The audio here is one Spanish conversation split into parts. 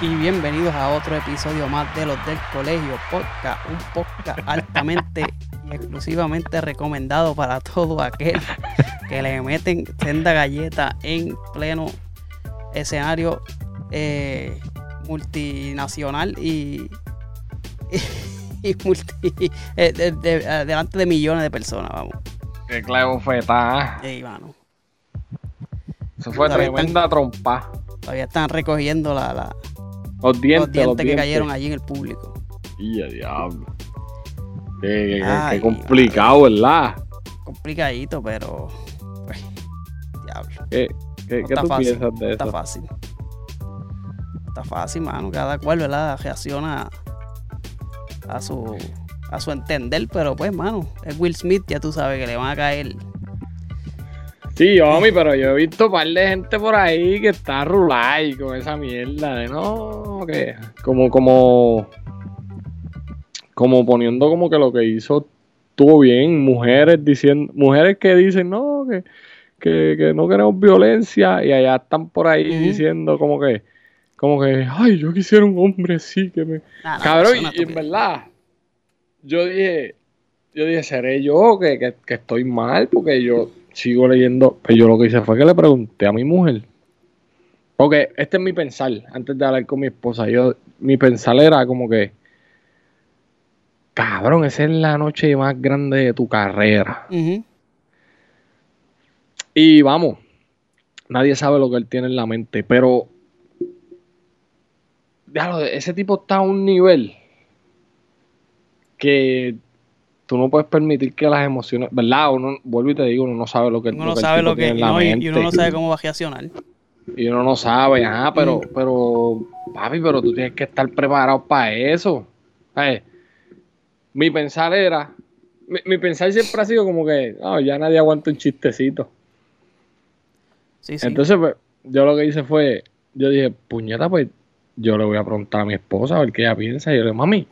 Y bienvenidos a otro episodio más de los del Colegio Podcast, un podcast altamente y exclusivamente recomendado para todo aquel que le meten senda galleta en pleno escenario eh, multinacional y, y, multi, eh, de- de- delante de millones de personas, vamos. Qué clavo fue esta. Ey, mano, Eso fue Todavía tremenda trompa. todavía están recogiendo la, la- Los dientes, los dientes los que cayeron allí en el público. Y diablo. Qué, Ay, complicado, ¿verdad? Complicadito, pero. Pues, diablo. ¿Qué, qué, No qué está tú fácil, piensas de no Está fácil. Está fácil, mano. Cada cual, ¿verdad? Reacciona a su, a su entender, pero pues, mano, es Will Smith, ya tú sabes que le van a caer. Sí, homie, pero yo he visto un par de gente por ahí que está rulay con esa mierda de no, que como, como, como poniendo como que lo que hizo estuvo bien, mujeres diciendo, mujeres que dicen no, que, que, que no queremos violencia y allá están por ahí diciendo como que, como que, ay, yo quisiera un hombre así que me, Nada, Cabrón, y, y en verdad, yo dije, yo dije, seré yo que, que- que estoy mal, porque yo sigo leyendo, pero yo lo que hice fue que le pregunté a mi mujer. Porque este es mi pensar, antes de hablar con mi esposa, yo, mi pensar era como que, cabrón, esa es la noche más grande de tu carrera. Y vamos, nadie sabe lo que él tiene en la mente, pero ese tipo está a un nivel que tú no puedes permitir que las emociones, ¿verdad? Uno, vuelvo y te digo, uno no sabe lo que, Uno no que sabe lo que. Y, la no, y- uno no sabe cómo va a reaccionar. Y uno no sabe, ajá, pero, Mm. pero, papi, pero tú tienes que estar preparado para eso. ¿Sabes? Mi pensar era, mi, mi pensar siempre ha sido como que, no, ya nadie aguanta un chistecito. Sí, sí. Entonces, pues, yo lo que hice fue, yo dije, puñeta, pues, yo le voy a preguntar a mi esposa a ver qué ella piensa. Y yo le dije, mami,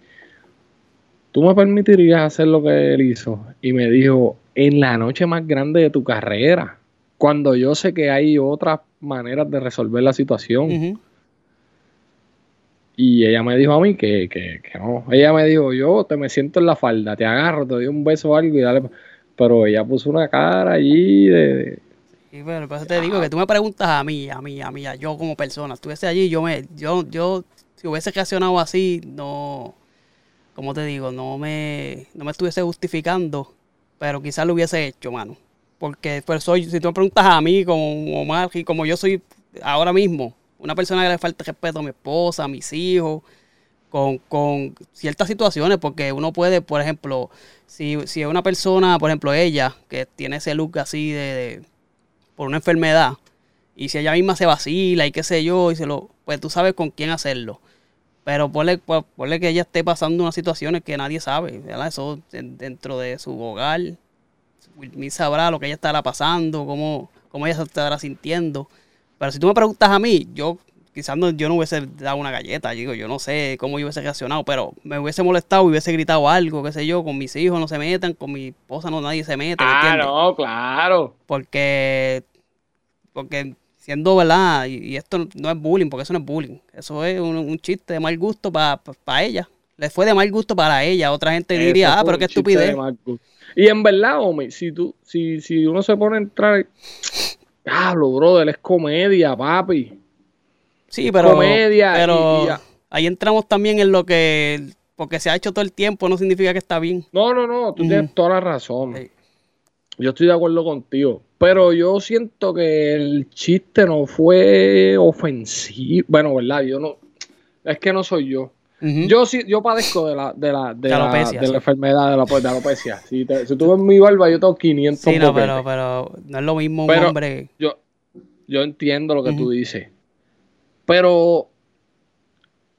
¿tú me permitirías hacer lo que él hizo? Y me dijo, en la noche más grande de tu carrera, cuando yo sé que hay otras maneras de resolver la situación. Y ella me dijo a mí que, que, que no. Ella me dijo, yo te me siento en la falda, te agarro, te doy un beso o algo y dale. pa-". Pero ella puso una cara allí de... Sí, pero por eso te digo que tú me preguntas a mí, a mí, a mí, a yo como persona. Estuviese allí, yo me, yo, yo, si hubiese reaccionado así, no, como te digo, no me, no me estuviese justificando, pero quizás lo hubiese hecho, mano. Porque pues soy, si tú me preguntas a mí como como yo soy ahora mismo, una persona que le falta respeto a mi esposa, a mis hijos, con, con ciertas situaciones, porque uno puede, por ejemplo, si, si es una persona, por ejemplo, ella, que tiene ese look así de- de por una enfermedad y si ella misma se vacila y qué sé yo, y se lo, pues tú sabes con quién hacerlo. Pero ponle, pues, ponle que ella esté pasando unas situaciones que nadie sabe, ¿verdad? Eso en- dentro de su hogar. Will sabrá lo que ella estará pasando, cómo, cómo ella se estará sintiendo. Pero si tú me preguntas a mí, yo quizás no, yo no hubiese dado una galleta, digo, yo no sé cómo yo hubiese reaccionado, pero me hubiese molestado y hubiese gritado algo, qué sé yo, con mis hijos no se metan, con mi esposa no nadie se mete, ¿me Ah, entiendes? no, claro. porque porque siendo verdad y, y esto no es bullying porque eso no es bullying eso es un, un chiste de mal gusto para ella le fue de mal gusto para ella otra gente diría ah pero qué estupidez. Y en verdad, homie, si tú, si, si uno se pone a entrar, diablo, brother, es comedia, papi. sí pero comedia pero y ahí entramos también en lo que porque se ha hecho todo el tiempo no significa que está bien No, no, no, tú tienes toda la razón. Sí. Yo estoy de acuerdo contigo. Pero yo siento que el chiste no fue ofensivo. Bueno, ¿verdad? Yo no. Es que no soy yo. Ujú. Yo sí, yo padezco de la, de la, de De la, alopecia, de sí. la enfermedad de la, de alopecia. Si, te- si tú ves mi barba, yo tengo 500 sí no pero pero no es lo mismo un Pero- hombre Yo, yo entiendo lo que tú Ujú. dices. Pero,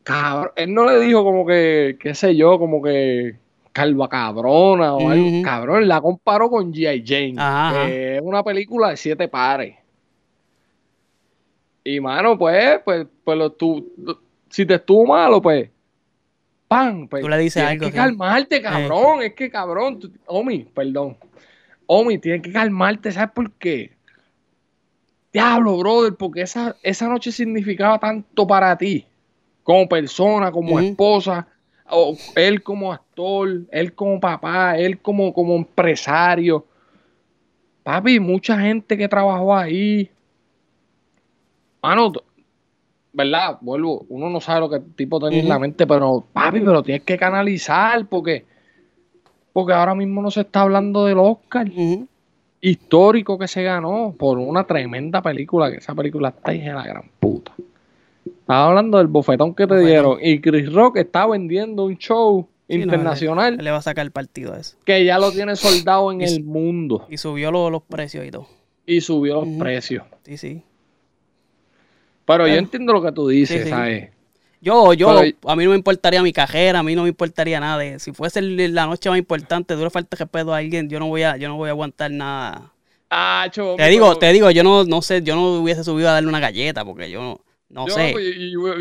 cabrón, él no le dijo como que, qué sé yo, como que calva cabrona o algo. Cabrón, la comparó con G.I. Jane. Ajá, ajá. que es una película de siete pares. Y mano, pues, pues, pues lo, tú, lo- si te estuvo malo, pues, ¡pam! Pues, Tú le dices tienes algo, que sí. calmarte, cabrón. Es que, cabrón, tú- Omi, perdón. Omi, tienes que calmarte, ¿sabes por qué? Diablo, brother, porque esa, esa noche significaba tanto para ti. como persona, como esposa, o él como actor, él como papá, él como, como empresario. Papi, mucha gente que trabajó ahí. Mano, ¿verdad? Vuelvo, uno no sabe lo que el tipo tenía en la mente, pero papi, pero tienes que canalizar porque, porque ahora mismo no se está hablando del Oscar histórico que se ganó por una tremenda película, que esa película está de la gran puta. Estaba hablando del bofetón que te Bofetón. dieron y Chris Rock está vendiendo un show Sí, no, internacional él, él le va a sacar partido a eso. que ya lo tiene soldado en Y- el mundo Y subió lo- los precios y todo. y subió los precios. Sí, sí. Pero yo entiendo lo que tú dices, Sí, sí. ¿sabes? Yo, yo, Pero- a mí no me importaría mi cajera, a mí no me importaría nada. de- si fuese la noche más importante, dura falta de respeto a alguien, yo no voy a, yo no voy a aguantar nada. Ah, cho, Te digo, te digo, yo no, no sé, yo no hubiese subido a darle una galleta porque yo no, no yo, sé. pues,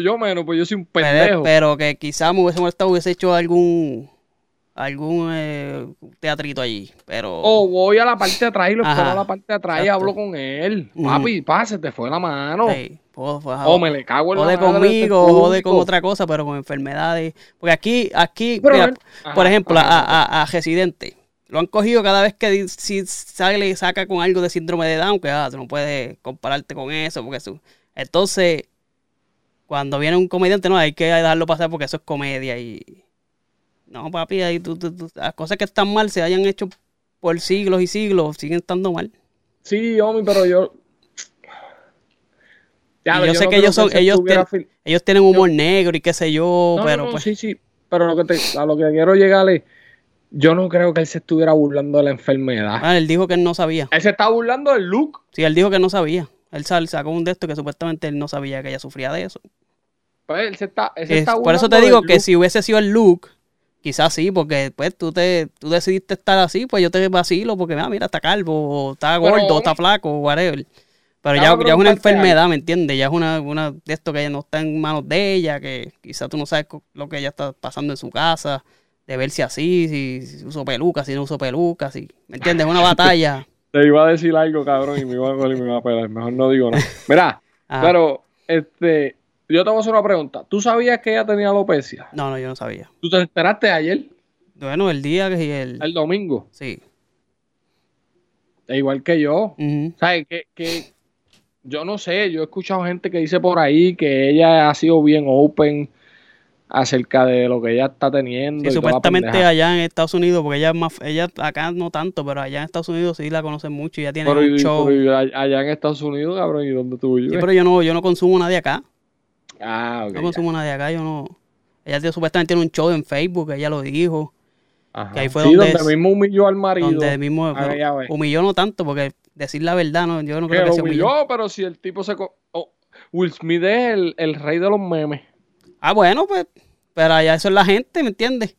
yo menos, pues yo soy un Pero, pendejo. pero que quizás me hubiese molestado, hubiese hecho algún algún eh, teatrito allí. Pero O voy a la parte de atrás y lo espero a la parte de atrás y hablo con él. Papi, pa, se te fue la mano. sí, puedo- pues, O me le cago en jode conmigo, jode con otra cosa, pero con enfermedades. Porque aquí, aquí, Pero mira, ven- Ajá, por ejemplo, ajá, a, a, a Residente. Lo han cogido cada vez que si sale y saca con algo de síndrome de Down, que ah, tú no puedes compararte con eso, porque eso. Entonces, cuando viene un comediante, no, hay que dejarlo pasar porque eso es comedia y. No, papi, ahí tú, tú- tú- las cosas que están mal se hayan hecho por siglos y siglos, siguen estando mal. Sí, homie, pero yo. Ya, yo sé no que ellos son- ellos Ellos tienen humor negro y qué sé yo, no, pero no, pues. sí, sí. Pero lo que te, a lo que quiero llegar es. Yo no creo que él se estuviera burlando de la enfermedad. Ah, él dijo que él no sabía. Él se está burlando del look. Sí, él dijo que no sabía. Él sal- sacó un de esto que supuestamente él no sabía que ella sufría de eso. Pues él se está, él se Es- está por eso te digo que look. si hubiese sido el look, quizás sí, porque pues tú te tú decidiste estar así, pues yo te vacilo porque ah, mira, está calvo, o está Pero, gordo, o está flaco, whatever. Pero ya, ya es una enfermedad, ¿me entiendes? Ya es una, una de esto que no está en manos de ella, que quizás tú no sabes lo que ella está pasando en su casa, de verse así, si, si uso peluca, si no uso peluca, si, ¿me entiendes? Es una batalla. Te iba a decir algo, cabrón, y me iba a coger y me iba a pelar. Mejor no digo nada. Mira, pero, este. Yo te voy a hacer una pregunta. ¿Tú sabías que ella tenía alopecia? No, no, yo no sabía. ¿Tú te enteraste ayer, Bueno, el día que el... el domingo? Sí. E igual que yo. ¿Sabes? Que, que yo no sé, yo he escuchado gente que dice por ahí que ella ha sido bien open acerca de lo que ella está teniendo. Sí, y supuestamente allá en Estados Unidos, porque ella es más, ella acá no tanto, pero allá en Estados Unidos sí la conocen mucho y ya tiene Pero, un y- show. pero allá en Estados Unidos, cabrón, ¿y dónde tú vives? Sí, pero yo no, yo no consumo nadie acá. Ah, ok. No consumo nadie acá, yo no. Ella tiene- supuestamente tiene un show en Facebook, ella lo dijo, Ajá. que ahí fue sí, donde mismo humilló al marido. donde mismo Ah, ya ves. humilló no tanto, porque decir la verdad, no, yo no que creo que lo se humilló. humilló, pero si el tipo se... co- oh, Will Smith es el, el rey de los memes. Ah, bueno, pues, pero allá eso es la gente, ¿me entiendes?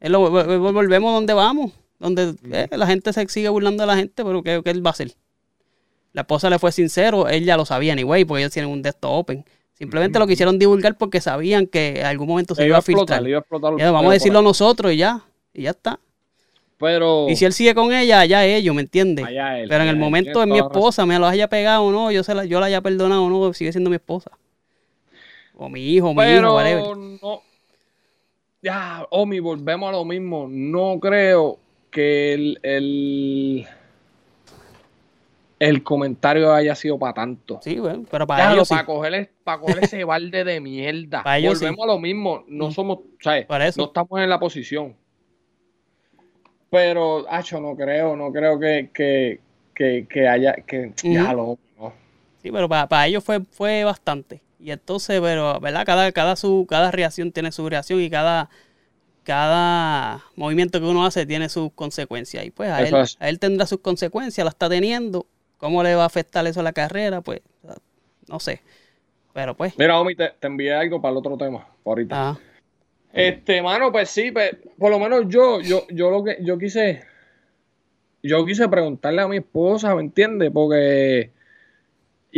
Es volvemos donde vamos, donde eh, la gente se sigue burlando de la gente, pero ¿qué, qué él va a hacer? La esposa le fue sincero, él ya lo sabía anyway, porque ellos tienen un desktop open. Simplemente lo quisieron divulgar porque sabían que en algún momento se iba a filtrar. le iba a explotar Ya, vamos a decirlo nosotros y ya, y ya está. Pero... Y si él sigue con ella, allá ellos, ¿me entiendes? Pero en el momento de mi razón. esposa, me lo haya pegado o no, yo, se la, yo la haya perdonado o no, sigue siendo mi esposa. O mi hijo, mi hijo, Pero whatever. no. Ya, Omi, volvemos a lo mismo. No creo que el, el, el comentario haya sido para tanto. Sí, bueno, pero para Ya, ellos sí. para, coger, para coger ese balde de mierda. Para ellos volvemos sí. a lo mismo. No Mm. somos, ¿sabes? Para eso. No estamos en la posición. Pero, Acho, no creo, no creo que, que, que, que haya, que, ya lo, no. Sí, pero para, para ellos fue, fue bastante. Y entonces, pero, ¿verdad? Cada, cada, su, cada reacción tiene su reacción y cada, cada movimiento que uno hace tiene sus consecuencias. Y pues a él, a él tendrá sus consecuencias, la está teniendo. ¿Cómo le va a afectar eso a la carrera? Pues, no sé. Pero pues, Mira, Omi, te, te envié algo para el otro tema, ahorita. ajá. Este, mano, pues sí, pues, por lo menos yo, yo, yo lo que, yo quise, yo quise preguntarle a mi esposa, ¿me entiendes? Porque,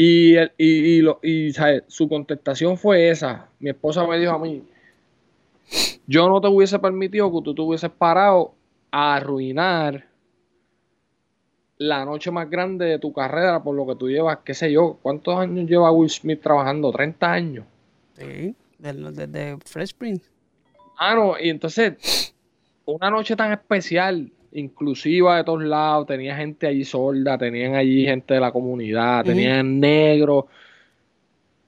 y, el- y, y, lo, y ¿sabes? su contestación fue esa. Mi esposa me dijo a mí, yo no te hubiese permitido que tú te hubieses parado a arruinar la noche más grande de tu carrera por lo que tú llevas, qué sé yo, ¿cuántos años lleva Will Smith trabajando? 30 años. Sí. del, de, de Fresh Prince. Ah, no, y entonces, una noche tan especial, inclusiva de todos lados, tenía gente allí sorda, tenían allí gente de la comunidad, tenían negros.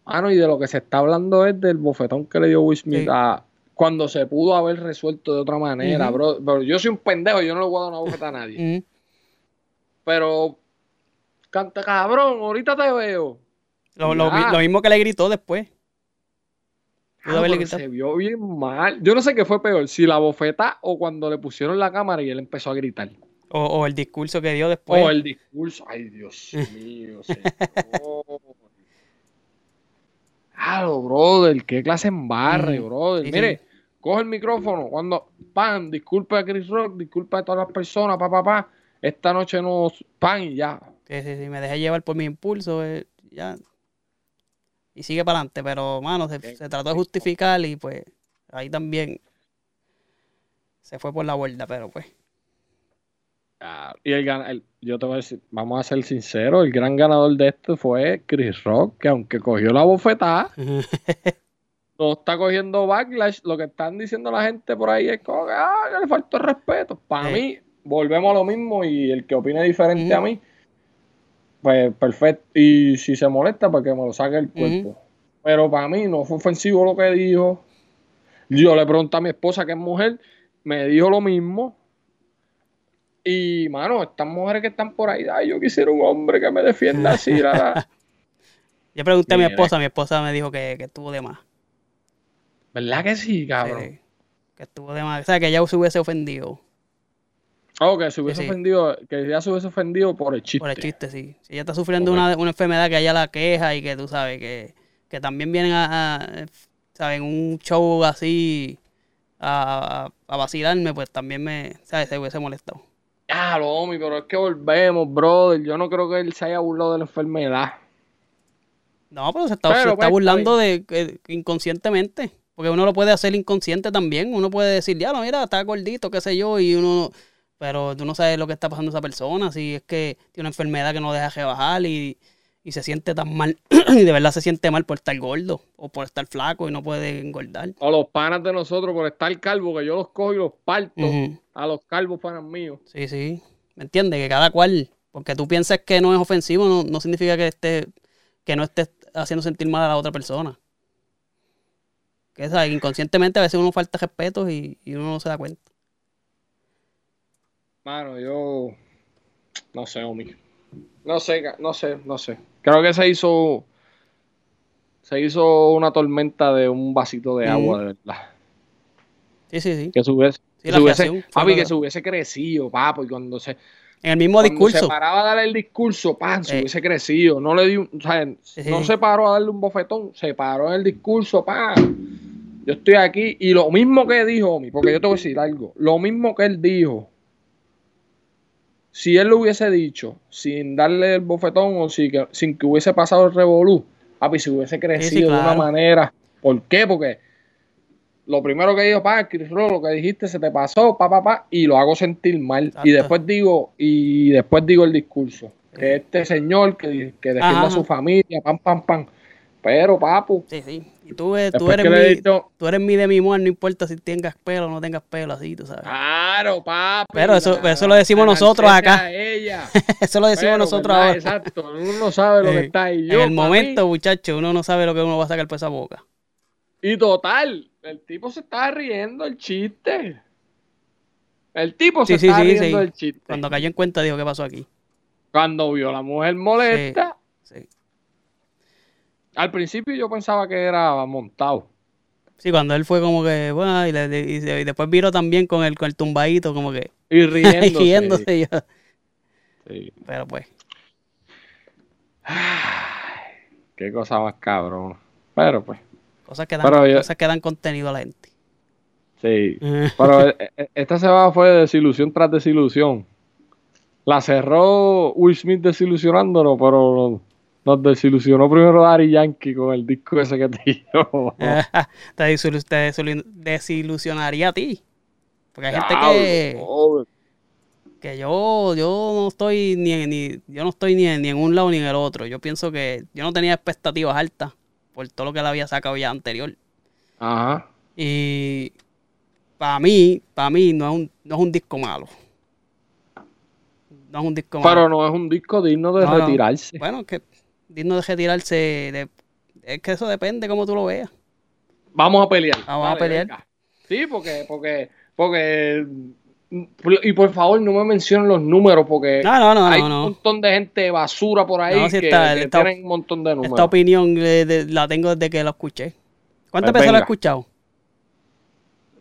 Ah, no, y de lo que se está hablando es del bofetón que le dio Will Smith Sí. a- cuando se pudo haber resuelto de otra manera, Ujú. bro. Pero yo soy un pendejo, yo no le voy a dar una bofeta a nadie. Pero, canta cabrón, ahorita te veo. Lo, lo Ya. lo mismo que le gritó después. Ah, se vio bien mal. Yo no sé qué fue peor, si la bofeta o cuando le pusieron la cámara y él empezó a gritar. O, o el discurso que dio después. Oh, el discurso. Ay, Dios mío, señor. Claro, brother, qué clase en barre, Mm, brother. sí, Mire, sí. coge el micrófono cuando, pan, disculpe a Chris Rock, disculpe a todas las personas, pa, pa, pa. Esta noche no, pan y ya. Sí, sí, sí, me dejé llevar por mi impulso. eh, ya. Y sigue para adelante, pero, mano, se, se trató de justificar y pues ahí también se fue por la borda, pero pues. Ah, Y el, el- yo te voy a decir, vamos a ser sinceros, el gran ganador de esto fue Chris Rock, que aunque cogió la bofetada, no está cogiendo backlash. Lo que están diciendo la gente por ahí es como que, ah, le faltó respeto. Para Sí. mí, volvemos a lo mismo y el que opine diferente a mí, pues perfecto. Y si se molesta, pues que me lo saque el cuerpo. Pero para mí no fue ofensivo lo que dijo. Yo le pregunté a mi esposa, que es mujer, me dijo lo mismo. Y, mano, estas mujeres que están por ahí, ay, yo quisiera un hombre que me defienda así. la, la". Yo pregunté a mi esposa, mi esposa me dijo que, que estuvo de más. ¿Verdad que sí, cabrón? Sí, que estuvo de más. O sea, que ella se hubiese ofendido Oh, que se hubiese Sí, ofendido, que ya se hubiese ofendido por el chiste. por el chiste, sí. Si ella está sufriendo una, una enfermedad que ella la queja y que tú sabes que, que también vienen a, a ¿sabes? un show así a, vacilarme, pues también me, ¿sabes? Se hubiese molestado. Ya, lo homie, pero es que volvemos, brother. Yo no creo que él se haya burlado de la enfermedad. No, pero se está, Pero, se pues, está burlando de inconscientemente. Porque uno lo puede hacer inconsciente también. Uno puede decir, ya no, mira, está gordito, qué sé yo, y uno. Pero tú no sabes lo que está pasando esa persona. Si es que tiene una enfermedad que no deja rebajar y, y se siente tan mal. y de verdad se siente mal por estar gordo o por estar flaco y no puede engordar. O los panas de nosotros por estar calvo, que yo los cojo y los parto a los calvos panas míos. Sí, sí. ¿Me entiendes? Que cada cual. Porque tú piensas que no es ofensivo, no, no significa que esté, que no estés haciendo sentir mal a la otra persona. Que ¿sabes? inconscientemente a veces uno falta respeto y, y uno no se da cuenta. Mano, yo no sé, homie. No sé, no sé, no sé. Creo que se hizo se hizo una tormenta de un vasito de agua, de verdad. Sí, sí, sí. Que se hubiese, Sí, que hubiese- fue papi, que se hubiese crecido, papo, y cuando se En el mismo Cuando discurso. se paraba a dar el discurso, pan, se Eh. hubiese crecido. No le dio, o sea, Sí, sí, no sí. se paró a darle un bofetón, se paró en el discurso, pan. Yo estoy aquí y lo mismo que dijo, homie, porque yo te voy a decir algo, lo mismo que él dijo, si él lo hubiese dicho sin darle el bofetón o si que- sin que hubiese pasado el revolú, papi, se hubiese crecido de una manera. ¿Por qué? Porque lo primero que dijo, pa, Chris Rock, lo que dijiste se te pasó, pa, pa, pa, y lo hago sentir mal. Exacto. Y después digo, y después digo el discurso. Que este señor que, que defienda Ajá. a su familia, pam, pam, pam. Pero, papu, Sí, sí. Y tú, eh, tú eres mi, dicho, tú eres mi de mi mujer, no importa si tengas pelo o no tengas pelo, así, tú sabes. claro, papi. Pero eso- eso lo decimos nosotros acá. ella. Eso lo decimos Pero, nosotros ¿verdad? ahora. Exacto, uno no sabe lo que Eh, está ahí. en Yo, el pa' momento, muchacho, uno no sabe lo que uno va a sacar por esa boca. y total, el tipo se estaba riendo el chiste. El tipo se Sí, estaba sí, riendo sí. del chiste. Cuando cayó en cuenta, dijo, ¿qué pasó aquí? Cuando vio a la mujer molesta, Sí. Al principio yo pensaba que era montado. Sí, cuando él fue como que, bueno, y, le- y y después viro también con el, con el tumbadito, como que, Y riéndose. riéndose yo. Sí. Pero pues, Ay, qué cosa más cabrón. Pero pues, cosas que dan, Pero yo- cosas que dan contenido a la gente. sí. Pero eh, eh, esta semana fue desilusión tras desilusión. La cerró Will Smith desilusionándonos, pero nos desilusionó primero Dari Yankee con el disco ese que te dio. te, desilu- te desilu- desilusionaría a ti. Porque hay gente que, que yo, yo no estoy ni, en- ni yo no estoy ni en, ni en un lado ni en el otro. Yo pienso que yo no tenía expectativas altas por todo lo que él había sacado ya anterior. Ajá. Y para mí, para mí no es, un, no es un disco malo. No es un disco malo. Pero no es un disco digno de No, no. retirarse. Bueno, que digno de retirarse, de- es que eso depende cómo tú lo veas. Vamos a pelear. Vamos a pelear. venga. Sí, porque, porque, porque. Y por favor, no me mencionen los números, porque No, no, no, hay un montón de gente basura por ahí No, sí que, está- que está- tienen un montón de números. Esta opinión eh, de- la tengo desde que lo escuché. ¿Cuántas Pues veces lo he escuchado?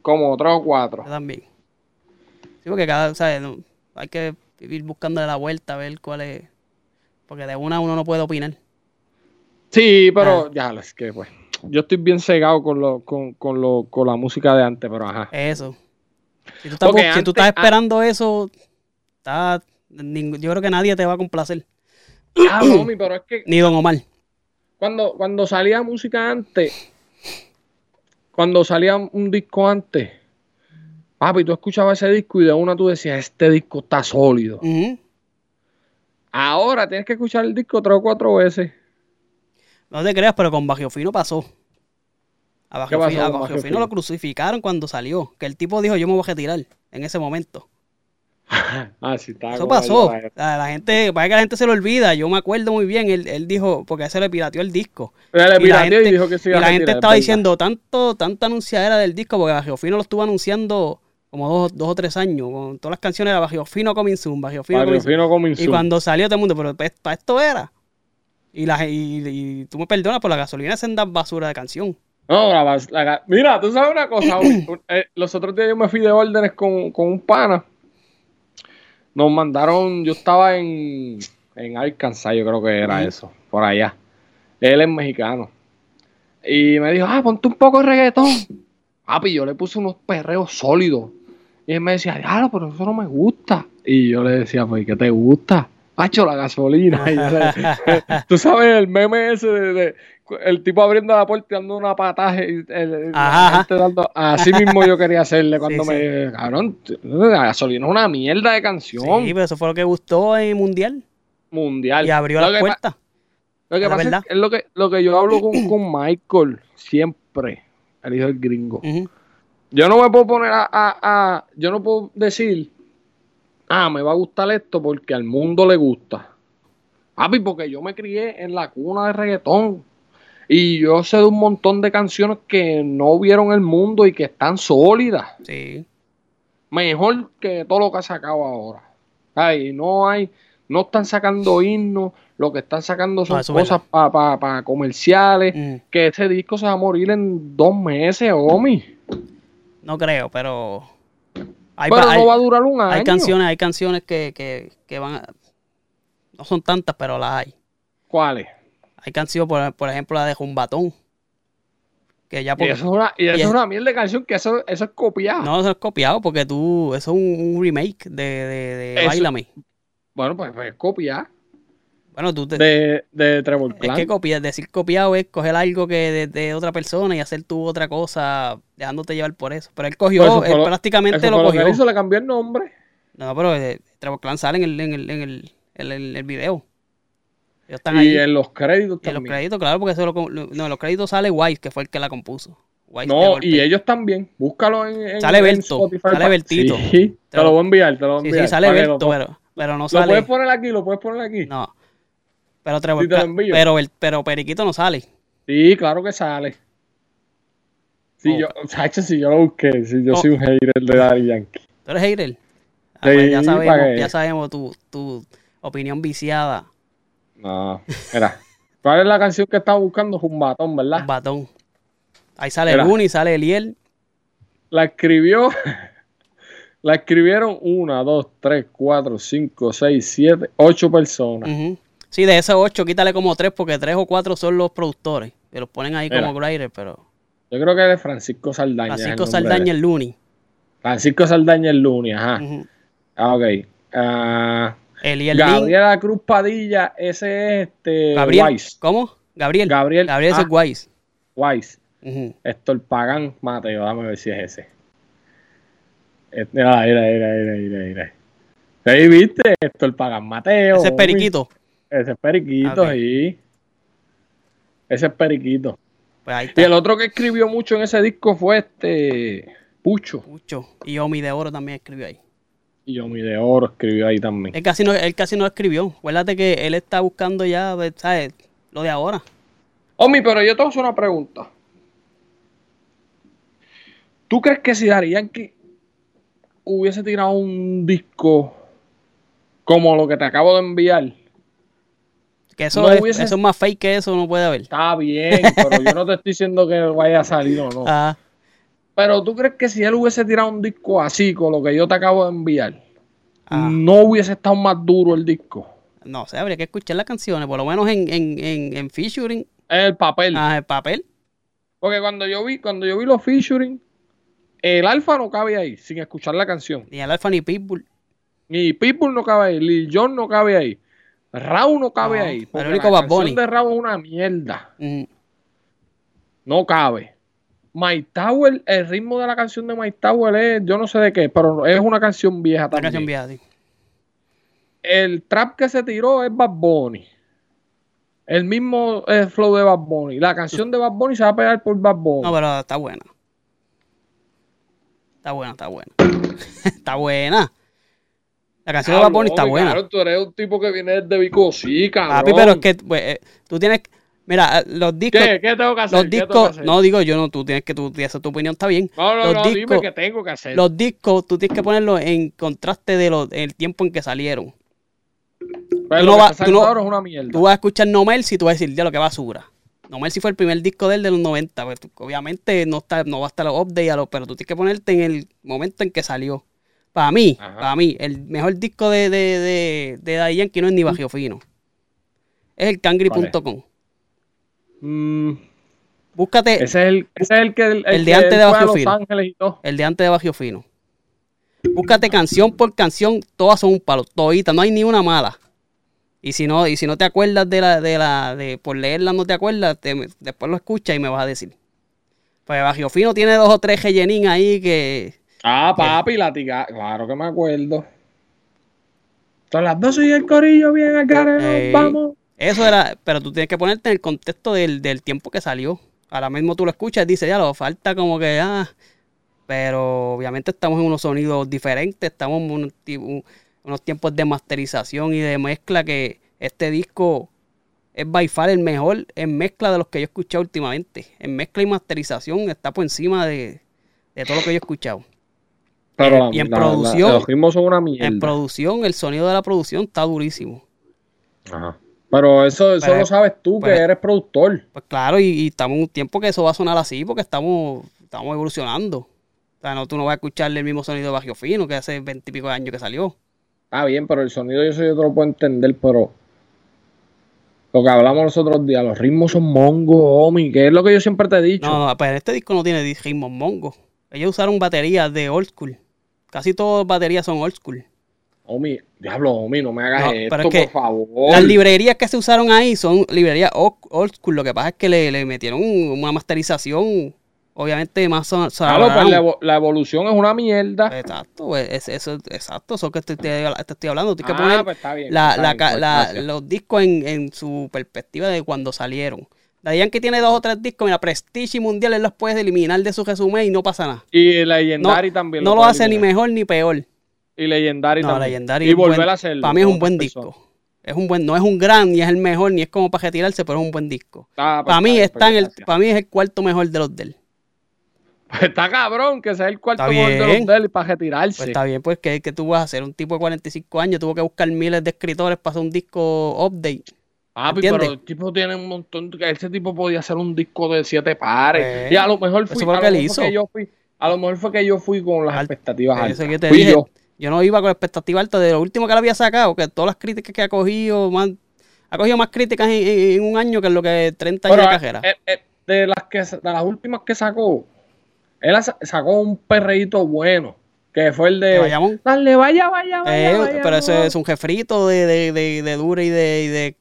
Como tres o cuatro. Yo también. Sí, porque cada, ¿sabes? Hay que ir buscándole la vuelta a ver cuál es. Porque de una uno no puede opinar. Sí, pero Ah. ya, es que pues. Yo estoy bien cegado con, lo, con, con, lo, con la música de antes, pero ajá. Eso. Si tú estás, tú esperando eso, está, yo creo que nadie te va a complacer. Ah, mami, pero es que Ni Don Omar. cuando, cuando salía música antes, cuando salía un disco antes, papi, tú escuchabas ese disco y de una tú decías, este disco está sólido. Ujú. Ahora tienes que escuchar el disco tres o cuatro veces. No te creas, pero con Bajo Fino pasó. A Bajo, ¿Qué pasó Fino, a lo crucificaron cuando salió. Que el tipo dijo, yo me voy a retirar en ese momento. ah, sí, está. Eso pasó. ahí, La, la gente, parece que la gente se lo olvida. Yo me acuerdo muy bien. Él, él dijo, porque a ese le pirateó el disco. Le Y la pirateó gente, y dijo que se y a la gente estaba diciendo tanto, tanta anunciadera del disco, porque Bajo Fino lo estuvo anunciando como dos, dos o tres años. Con todas las canciones era Bajo Fino Coming Soon, Bajo Fino Coming. Fino Coming Y cuando salió todo el mundo, pero pues, para esto era. Y, la, y, y tú me perdonas por la gasolina es senda basura de canción. No, la, la mira, tú sabes una cosa? Eh, los otros días yo me fui de órdenes con, con un pana. Nos mandaron, yo estaba en, en Arkansas, yo creo que era eso, por allá. Él es mexicano. Y me dijo, ah, ponte un poco de reggaetón. Papi, yo le puse unos perreos sólidos. Y él me decía, claro, pero eso no me gusta. Y yo le decía, pues, ¿qué te gusta? Pacho, la gasolina. Y yo le- Tú sabes el meme ese de, de- el tipo abriendo la puerta y dando una pataje y el, la Ajá, ajá. gente dando- así mismo yo quería hacerle cuando Sí, me cabrón, la gasolina es una mierda de canción Sí, pero eso fue lo que gustó en Mundial. mundial. Y abrió Lo pa- puertas. Lo que la pasa es, es lo que lo que yo hablo con, con Michael siempre, el hijo del gringo. Ujú. Yo no me puedo poner a, a- a- yo no puedo decir, ah, me va a gustar esto porque al mundo le gusta. Papi, porque yo me crié en la cuna de reggaetón. Y yo sé de un montón de canciones que no vieron el mundo y que están sólidas. Sí. Mejor que todo lo que ha sacado ahora. Ay, no hay, no están sacando himnos, lo que están sacando son No, cosas para comerciales. Ujú. Que ese disco se va a morir en dos meses, Omi. No creo, pero. Hay, Pero hay- no va a durar un año. hay canciones, hay canciones que, que, que van a- No son tantas, pero las hay. ¿Cuáles? Hay canciones, por, por ejemplo, la de Jumbatón. Que ya Y porque- eso es una, y eso y es es- una mierda de canción que eso, eso es copiado. No, eso es copiado porque tú. Eso es un, un remake de, de, de. Bueno, pues, pues es copiar Bueno, tú te. de, de Trevor es Clan. que copiar, decir copiado es coger algo que de, de otra persona y hacer tú otra cosa dejándote llevar por eso. Pero él cogió, Pues fue él lo- prácticamente lo lo cogió. hizo, le cambió el nombre. No, pero eh, Trevor Clan sale en el, en el, en el, en el, el video. Ellos están Y ahí. en los créditos Y en los también. créditos, claro, porque eso lo, lo- no, en los créditos sale Wise, que fue el que la compuso. No, y ellos también. Búscalo en, en Sale Berto, Spotify sale Bertito. Sí, te lo voy a enviar, te lo voy a Sí, enviar. sí, sale que lo Berto, pero, pero no Lo sale. puedes poner aquí, lo puedes poner aquí. No. Pero Trevor Sí, pero, el- pero Periquito no sale. Sí, claro que sale. Si Oh. yo, chacho, si yo lo busqué, si yo Oh. soy un hater de Daddy Yankee. ¿Tú eres hater? Ah, pues ya Sí, sabemos, ya sabemos tu, tu opinión viciada. No, mira. ¿Cuál es la canción que estaba buscando? Jumbatón, ¿verdad? Un batón. Ahí sale Mira. Luni, sale Eliel. La escribió. La escribieron una, dos, tres, cuatro, cinco, seis, siete, ocho personas. Ujú. Sí, de esos ocho, quítale como tres, porque tres o cuatro son los productores. Que los ponen ahí Mira. como writer, pero. Yo creo que es de Francisco Saldaña. es el Francisco de- Saldaña el Luni. Francisco Saldaña el lunes, ajá. Ujú. Ah, ok. Ah, Eliel Lin. Gabriela Cruz Padilla, ese es este. Gabriel. ¿Cómo? Gabriel. Gabriel, Gabriel ese ah. es Wise. Wise. Ujú. Héctor Pagán Mateo, dame ver si es ese. Eh, Mira, mira, mira, mira, mira, mira. Ahí viste, Héctor Pagán Mateo. Ese es. Periquito. Ese es Periquito, Ok. sí. Ese es Periquito. Pues ahí Y el otro que escribió mucho en ese disco fue este Pucho. Mucho. Y Omi de Oro también escribió ahí. Y Yomi de Oro escribió ahí también. Él casi no, él casi no escribió. Acuérdate que él está buscando ya, pues, ¿sabes? Lo de ahora. Omi, pero yo te hacer una pregunta. ¿Tú crees que si Daddy Yankee hubiese tirado un disco como lo que te acabo de enviar? Que eso, No es, hubiese- eso es más fake que eso, no puede haber. Está bien, pero yo no te estoy diciendo que vaya a salir o no. Ah, Pero tú crees que si él hubiese tirado un disco así, con lo que yo te acabo de enviar, ah. no hubiese estado más duro el disco? No sé, habría que escuchar las canciones, por lo menos en, en, en, en featuring, El papel. ah, el papel. Porque cuando yo vi, cuando yo vi los featuring, el alfa no cabe ahí, sin escuchar la canción. Ni el Alfa ni Pitbull. Ni Pitbull no cabe ahí, Lil Jon no cabe ahí. Raúl no cabe No, ahí. el único la canción de Raúl es una mierda. Mm, No cabe. My Tower, el ritmo de la canción de My Tower es, yo no sé de qué, pero es una canción vieja Una también. canción vieja, sí. El trap que se tiró es Bad Bunny. El mismo eh, flow de Bad Bunny. La canción de Bad Bunny se va a pegar por Bad Bunny. No, pero está buena. Está buena, está buena. está buena. La canción de Bad Bunny está buena. Claro, tú eres un tipo que viene de Vico, sí, cabrón. Papi, pero es que pues, eh, tú tienes. Mira, eh, los discos. ¿Qué? ¿Qué tengo que hacer? Los ¿Qué tengo que discos. hacer? No digo yo, no, tú tienes que. Tú, esa tu opinión está bien. no, no, los no, discos- dime qué tengo que hacer. Los discos, tú tienes que ponerlos en contraste de los, el tiempo en que salieron. Pero tú no vas- tú no- es una mierda. Tú vas a escuchar No Mercy y tú vas a decir, ya lo que basura. No Mercy fue el primer disco de él de los 90. pues, tú- obviamente no, está, no va a estar los updates, pero tú tienes que ponerte en el momento en que salió. Para mí, Ajá. para mí, el mejor disco de, de, de, de Daddy Yankee no es ni Bajo Fino. Es el cangri.com. Mm, Búscate ese, es el, ese es el que el, El de que antes de Los Fino. Ángeles y todo. el de antes de Bajo Fino. Búscate canción por canción, todas son un palo, toditas, no hay ni una mala. Y si no, y si no te acuerdas de la, de la, de por leerla no te acuerdas, te- después lo escuchas y me vas a decir. Pues Bajo Fino tiene dos o tres rellenín ahí que. Ah, papi, la tiga. Claro que me acuerdo. Son las 12 y el corillo bien Ey. vamos. Eso era, pero tú tienes que ponerte en el contexto del, del tiempo que salió. Ahora mismo tú lo escuchas y dices, ya lo falta como que, ah, pero obviamente estamos en unos sonidos diferentes, estamos en unos, unos tiempos de masterización y de mezcla que este disco es by far el mejor en mezcla de los que yo he escuchado últimamente. En mezcla y masterización está por encima de, de todo lo que yo he escuchado. Pero y en la- producción- la- los ritmos son una mierda. En producción, el sonido de la producción está durísimo. Ajá. Pero eso, eso Pero- lo sabes tú, que pero- eres productor. Pues claro, y, y estamos en un tiempo que eso va a sonar así porque estamos, estamos evolucionando. O sea, no, tú no vas a escucharle el mismo sonido de Bajo Fino que hace veintipico de años que salió. Está bien, pero el sonido yo, eso yo te lo puedo entender, pero lo que hablamos los otros días, los ritmos son mongo, homie, que es lo que yo siempre te he dicho. No, no, pues este disco no tiene ritmos mongo. Ellos usaron baterías de old school. Casi todas las baterías son old school. Homie, diablo, homie, no me hagas No, esto, pero es que por favor. Las librerías que se usaron ahí son librerías old school. Lo que pasa es que le, le metieron una masterización, obviamente más son, Claro, pues la, evo- la evolución es una mierda. Exacto, pues, es- eso, exacto, eso que te, te- te estoy hablando. Tienes que Ah, poner pues está bien, la- está la bien, ca- pues, los discos en, en su perspectiva de cuando salieron. Daddy Yankee tiene dos o tres discos, mira, Prestige y Mundial, él los puedes eliminar de su resumen y no pasa nada. Y No, Legendary también. no lo hace ni mejor ni peor. Y Legendary No, también. Legendary y volver buen- a hacerlo. Para mí es un buen disco. Es un buen, no es un gran ni es el mejor, ni es como para retirarse, pero es un buen disco. Ah, pues para mí está en pues, el, gracias. para mí es el cuarto mejor de los de él. Pues está cabrón que sea el cuarto mejor de los de él para retirarse. Pues está bien, pues que, que tú vas a hacer un tipo de 45 años, tuvo que buscar miles de escritores para hacer un disco update. Papi, ¿Entiendes? pero el tipo tiene un montón. Ese tipo podía hacer un disco de siete pares. Pues, y a lo mejor eso fue lo que fue hizo. que yo fui. A lo mejor fue que yo fui con las Al- expectativas altas. que te Fui dije. yo. Yo. no iba con expectativa alta de lo último que él había sacado, que todas las críticas que ha cogido, ha cogido más críticas en, en- en un año que en lo que 30 años de carrera. eh, eh, de las que de las últimas que sacó, él sa- sacó un perreíto bueno. Que fue el de. ¿De Bayamón? Dale, vaya, vaya, vaya. Eh, vaya, pero vaya. es un jefrito de, de, de, de Dura y de,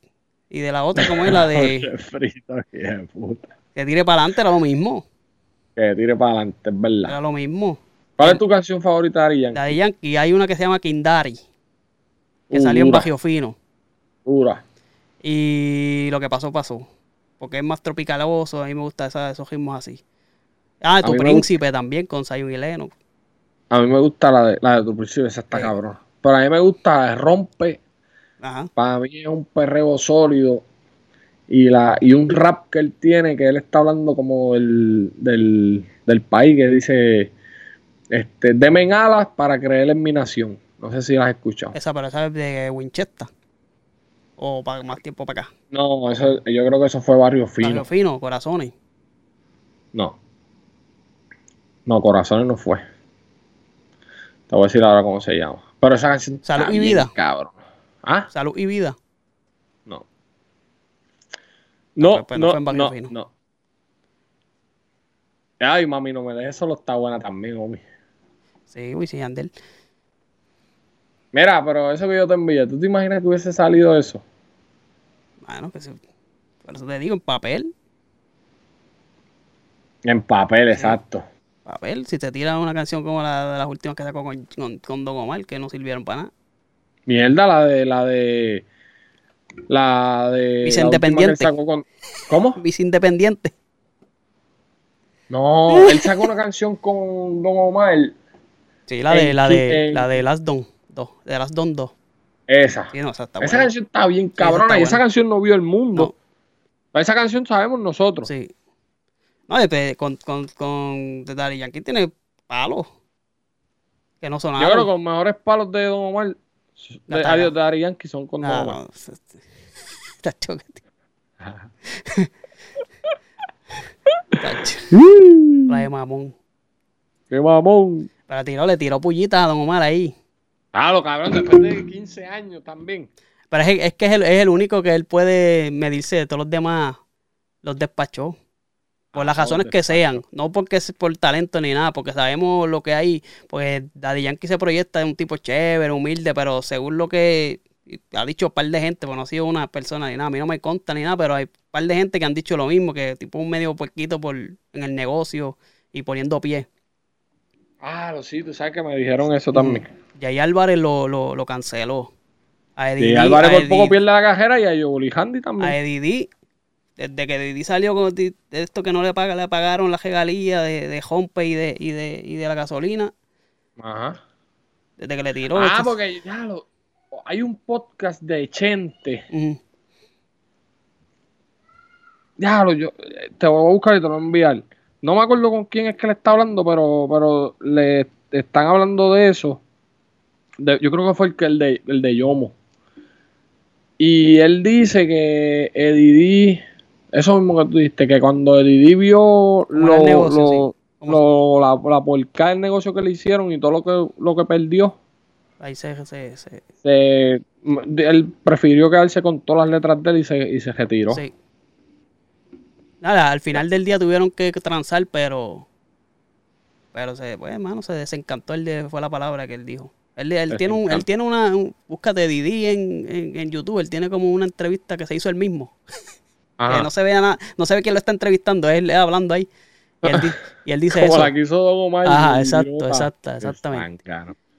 y de de la otra, como es la de Qué frito, qué de puta. que tire para adelante, era lo mismo. Que tire para adelante, es verdad. Era lo mismo. ¿Cuál es tu canción favorita de Ari Yankee? La de Yankee, hay una que se llama Kindari, que Uh, salió en Bajo Fino. Dura. Y lo que pasó, pasó. porque es más tropicaloso, a mí me gusta esa- esos ritmos así. Ah, A Tu Príncipe también, con Zion y Lennox. A mí me gusta la de, la de tu principio, esa está Sí. cabrón. Pero a mí me gusta Rompe, Ajá. para mí es un perreo sólido. Y, la, y un rap que él tiene, que él está hablando como el, del, del país, que dice, este, demen alas para creer en mi nación. No sé si las has escuchado. Esa, pero esa es de Winchester. O para más tiempo para acá. No, eso, yo creo que eso fue Barrio Fino. Barrio Fino, Corazones. No. No, Corazones no fue. Te voy a decir ahora cómo se llama. Pero esa canción Salud y vida. cabrón. ¿Ah? Salud y Vida. No. No, pues- pues no no, en no, Fino. no. Ay, mami, no me dejes solo está buena también, Omi. Sí, Wisin y Yandel. Mira, pero eso que yo te envié, ¿tú te imaginas que hubiese salido eso? Bueno, que sí. Por eso te digo, en papel. En papel, exacto. Papel. Si te tiran una canción como la de las últimas que sacó con, con, con Don Omar, que no sirvieron para nada. Mierda, la de, la de, la de. Vice la última que él Independiente. sacó con- ¿Cómo? Vice Independiente. No, él sacó una canción con Don Omar. Sí, la de, En- la de, en- la de Last Don 2. De Last Don 2. Esa. Sí, no, esa está esa buena. canción está bien esa está cabrona y esa buena. canción no vio el mundo. No. Esa canción sabemos nosotros. Sí. No, de- con, con, con de Daddy Yankee tiene palos. Que no sonaron. Yo creo que los mejores palos de Don Omar. Adiós, Ari Yankee son con Ah, no, es- Tacho. La de mamón. ¡Qué mamón! Pero tiró, le tiró pullita a Don Omar ahí. Ah, lo cabrón, después de 15 años también. Pero es, es que es el, es el único que él puede medirse de todos los demás. Los despachó. Por Ah, las los razones que sean. No porque es por talento ni nada. Porque sabemos lo que hay. Pues Daddy Yankee se proyecta de un tipo chévere, humilde. Pero según lo que ha dicho un par de gente, pues no ha sido una persona ni nada. A mí no me consta ni nada. Pero hay un par de gente que han dicho lo mismo. Que tipo un medio puerquito por, en el negocio y poniendo pie. Ah, lo sí, tú sabes que me dijeron eso también. Y ahí Álvarez lo, lo, lo canceló. A D- Álvarez a por Eddie- poco pierde la cajera y a Yoli Handy también. a Eddie D, desde que Eddie D salió con esto que no le, paga, le pagaron la regalía de, de Hompe y de, y, de, y de la gasolina, Ajá. desde que le tiró. Ah, esto- porque ya lo, hay un podcast de Chente. Ujú. Ya lo, yo te voy a buscar y te lo voy a enviar. No me acuerdo con quién es que le está hablando, pero, pero le están hablando de eso. De- yo creo que fue el, que el, de, el de Yomo. Y él dice que Eddie eso mismo que tú dijiste, que cuando Eddie D vio lo, negocio, lo- sí. Como- lo- la, la porca del negocio que le hicieron y todo lo que, lo que perdió, Ahí se, se, se- se- él prefirió quedarse con todas las letras de él y se, y se retiró. sí. Nada, al final del día tuvieron que transar, pero. Pero se, pues, hermano, se desencantó. Él de- fue la palabra que él dijo. Él, él tiene un, él tiene una, un- búscate Didi en, en, en YouTube, él tiene como una entrevista que se hizo él mismo. Ajá. que no se ve nada, no se ve quién lo está entrevistando, es él hablando ahí. Y él, y él dice Como eso. la que hizo Don Omar. Ajá, exacto, Qué exactamente.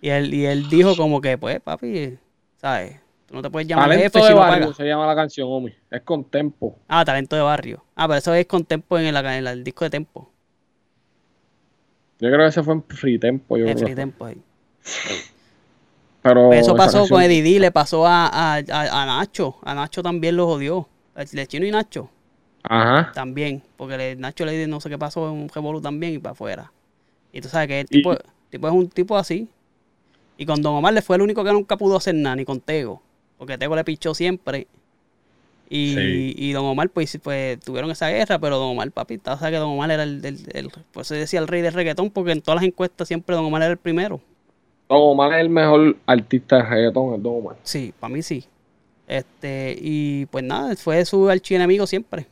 Y él, y él dijo como que, pues, papi, ¿sabes? Tú no te puedes llamar Talento jefe de si barrio se llama la canción, Omi. Es con tempo. Ah, talento de barrio. Ah, pero eso es con Tempo en el, en el disco de Tempo. Yo creo que ese fue en Free Tempo. Yo En creo. Free Tempo ahí. Pero Eso esa pasó canción- con Eddie D, le pasó a, a, a- a Nacho. A Nacho también lo jodió. El Chino y Nacho Ajá. también. Porque le- Nacho le dijo no sé qué pasó en un revolú también y para afuera. Y tú sabes que el Y- tipo, tipo es un tipo así. Y con Don Omar le fue el único que nunca pudo hacer nada, ni con Tego. Porque Tego le pichó siempre. Y, Sí. y Don Omar, pues, pues tuvieron esa guerra, pero Don Omar, papi, tú sabes que Don Omar era el, el- el- pues se decía el rey del reggaetón, porque en todas las encuestas siempre Don Omar era el primero. Don Omar es el mejor artista de reggaetón, es Don Omar. Sí, para mí sí. Este, y pues nada, fue su archienemigo siempre.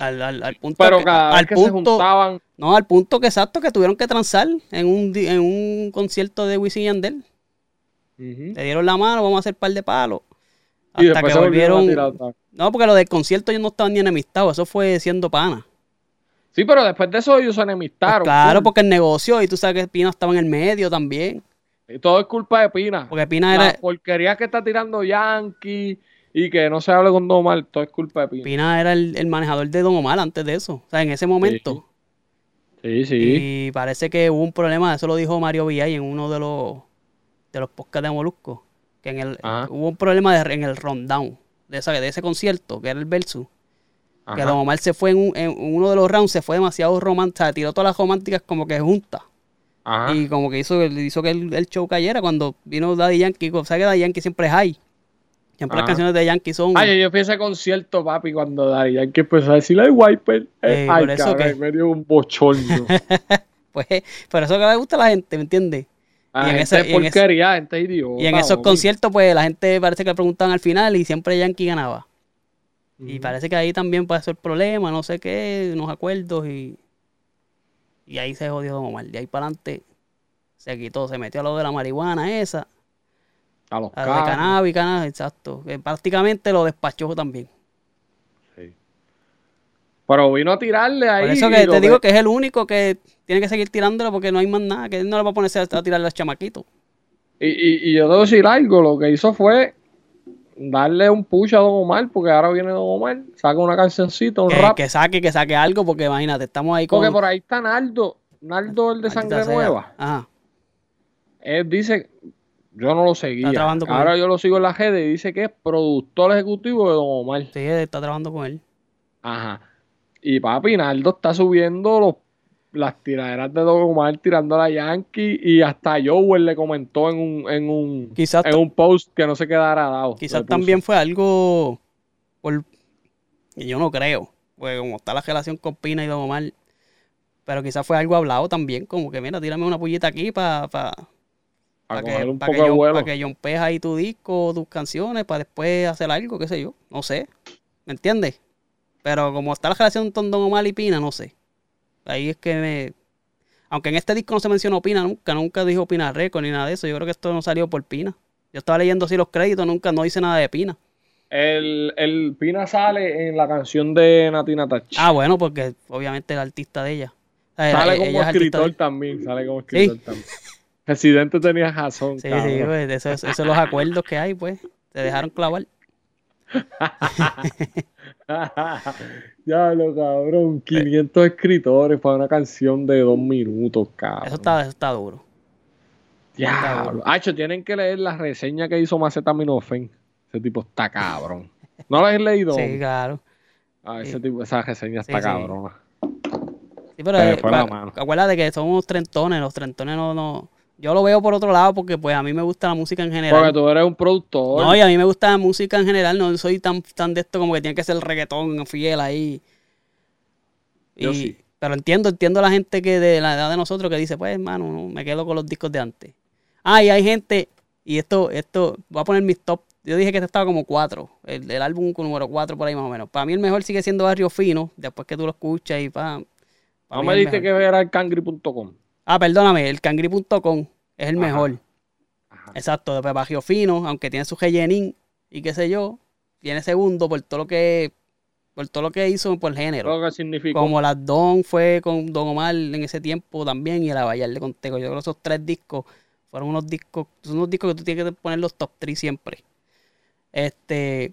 Al, al, al punto Pero que, cada vez al que se juntaban, no, al punto que exacto que tuvieron que transar en un, en un concierto de Wisin y Yandel. ujú, Le dieron la mano, vamos a hacer par de palos. y Hasta después que se volvieron. No, porque lo del concierto ellos no estaban ni enemistados, eso fue siendo pana. Sí, pero después de eso ellos se enemistaron. Pues claro, porque el negocio, y tú sabes que Pina estaba en el medio también. Y todo es culpa de Pina. Porque Pina La era. porquería que está tirando Yankee y que no se hable con Don Omar, todo es culpa de Pina. Pina era el, el manejador de Don Omar antes de eso. O sea, en ese momento. Sí, sí. Y parece que hubo un problema, eso lo dijo Mario Villay en uno de los de los podcasts de Molusco, que en el Ajá. hubo un problema de- en el rundown de, esa, de ese concierto, que era el versus, que. Don Omar se fue en, un- en uno de los rounds, se fue demasiado romántica, tiró todas las románticas como que juntas. Ajá. Y como que hizo, hizo que el, el show cayera cuando vino Daddy Yankee. ¿Sabes que Daddy Yankee siempre es high? Siempre las canciones de Yankee son... Ay, yo fui a ese concierto, papi, cuando Daddy Yankee empezó a decir, ay, Wiper. Eh, ay, por eso cabrón, que- me dio un bochorno. Pues, pero eso que le gusta a la gente, ¿me entiendes? La Y en gente ese- y en ese- porquería, gente idiota. Y en esos conciertos, pues la gente parece que le preguntaban al final y siempre Yankee ganaba. Y parece que ahí también pasó el problema, no sé qué, unos acuerdos y, y ahí se jodió Don Omar. De ahí para adelante se quitó, se metió a lo de la marihuana esa, A los a de cannabis, cannabis, exacto. Que prácticamente lo despachó también. Sí. Pero vino a tirarle ahí. Por eso que te digo que es el único que tiene que seguir tirándolo porque no hay más nada, que él no le va a ponerse a, a tirar a los chamaquitos. Y, y, y yo debo decir algo, lo que hizo fue darle un push a Don Omar, porque ahora viene Don Omar, saca una cancioncita, un Que, rap. que saque, que saque algo, porque imagínate, estamos ahí con. Porque por ahí está Naldo, Naldo el de Sangre sea. Nueva. Ajá. Él dice, yo no lo seguía, Está trabajando con ahora él. yo lo sigo en la redes y dice que es productor ejecutivo de Don Omar. Sí, está trabajando con él. Ajá. Y papi, Naldo está subiendo los, las tiraderas de Don Omar tirando a la Yankee y hasta Joel le comentó en un, en un, Quizás, en un post que no se quedara dado. quizás también fue algo por. y Yo no creo. Porque como está la relación con Pina y Don Omar. Pero quizás fue algo hablado también. Como que, mira, tírame una pullita aquí para. Para que, coger un pa' poco que yo- pa' que jompees ahí tu disco, tus canciones, para después hacer algo, qué sé yo. No sé. ¿Me entiendes? Pero como está la relación con Don Omar y Pina, no sé. Ahí es que me. Aunque en este disco no se mencionó Pina nunca, nunca dijo Pina Record ni nada de eso. Yo creo que esto no salió por Pina. Yo estaba leyendo así los créditos, nunca no dice nada de Pina. El, el Pina sale en la canción de Natina Tach. Ah, bueno, porque obviamente el artista de ella. Sale como ella escritor también. Sale como escritor también. Presidente tenía razón. Sí, cabrón. sí, pues, eso, esos son los acuerdos que hay, pues. Se dejaron clavar. ya lo cabrón. 500 escritores para una canción de dos minutos, cabrón. Eso está, eso está duro. Diablo. Hacho, tienen que leer la reseña que hizo Maceta Minofen. Ese tipo está cabrón. ¿No la has leído? Sí, claro. Ah, ese sí. tipo, esa reseña Sí, está sí. cabrona. Sí, pero Se me eh, acuérdate que somos trentones, los trentones no, no. Yo lo veo por otro lado porque pues a mí me gusta la música en general. Porque tú eres un productor. No, y a mí me gusta la música en general, no soy tan, tan de esto como que tiene que ser el reggaetón fiel ahí. Yo Y- sí. Pero entiendo, entiendo a la gente que de la edad de nosotros que dice, pues hermano, no, me quedo con los discos de antes. Ah, y hay gente, y esto, esto, voy a poner mis top. Yo dije que este estaba como cuatro, el, el álbum número cuatro por ahí más o menos. Para mí el mejor sigue siendo Barrio Fino, después que tú lo escuchas y pa. pa no me dijiste que era el cangri.com. Ah, perdóname, el cangri.com es el Ajá. mejor. Ajá. Exacto, después Bajo Fino, aunque tiene su rellenín y qué sé yo, viene segundo por todo lo que por todo lo que hizo por género. Lo que significa. Como las Don fue con Don Omar en ese tiempo también y el Abayar de Conteco. Yo creo que esos tres discos fueron unos discos, son unos discos que tú tienes que poner los top 3 siempre. Este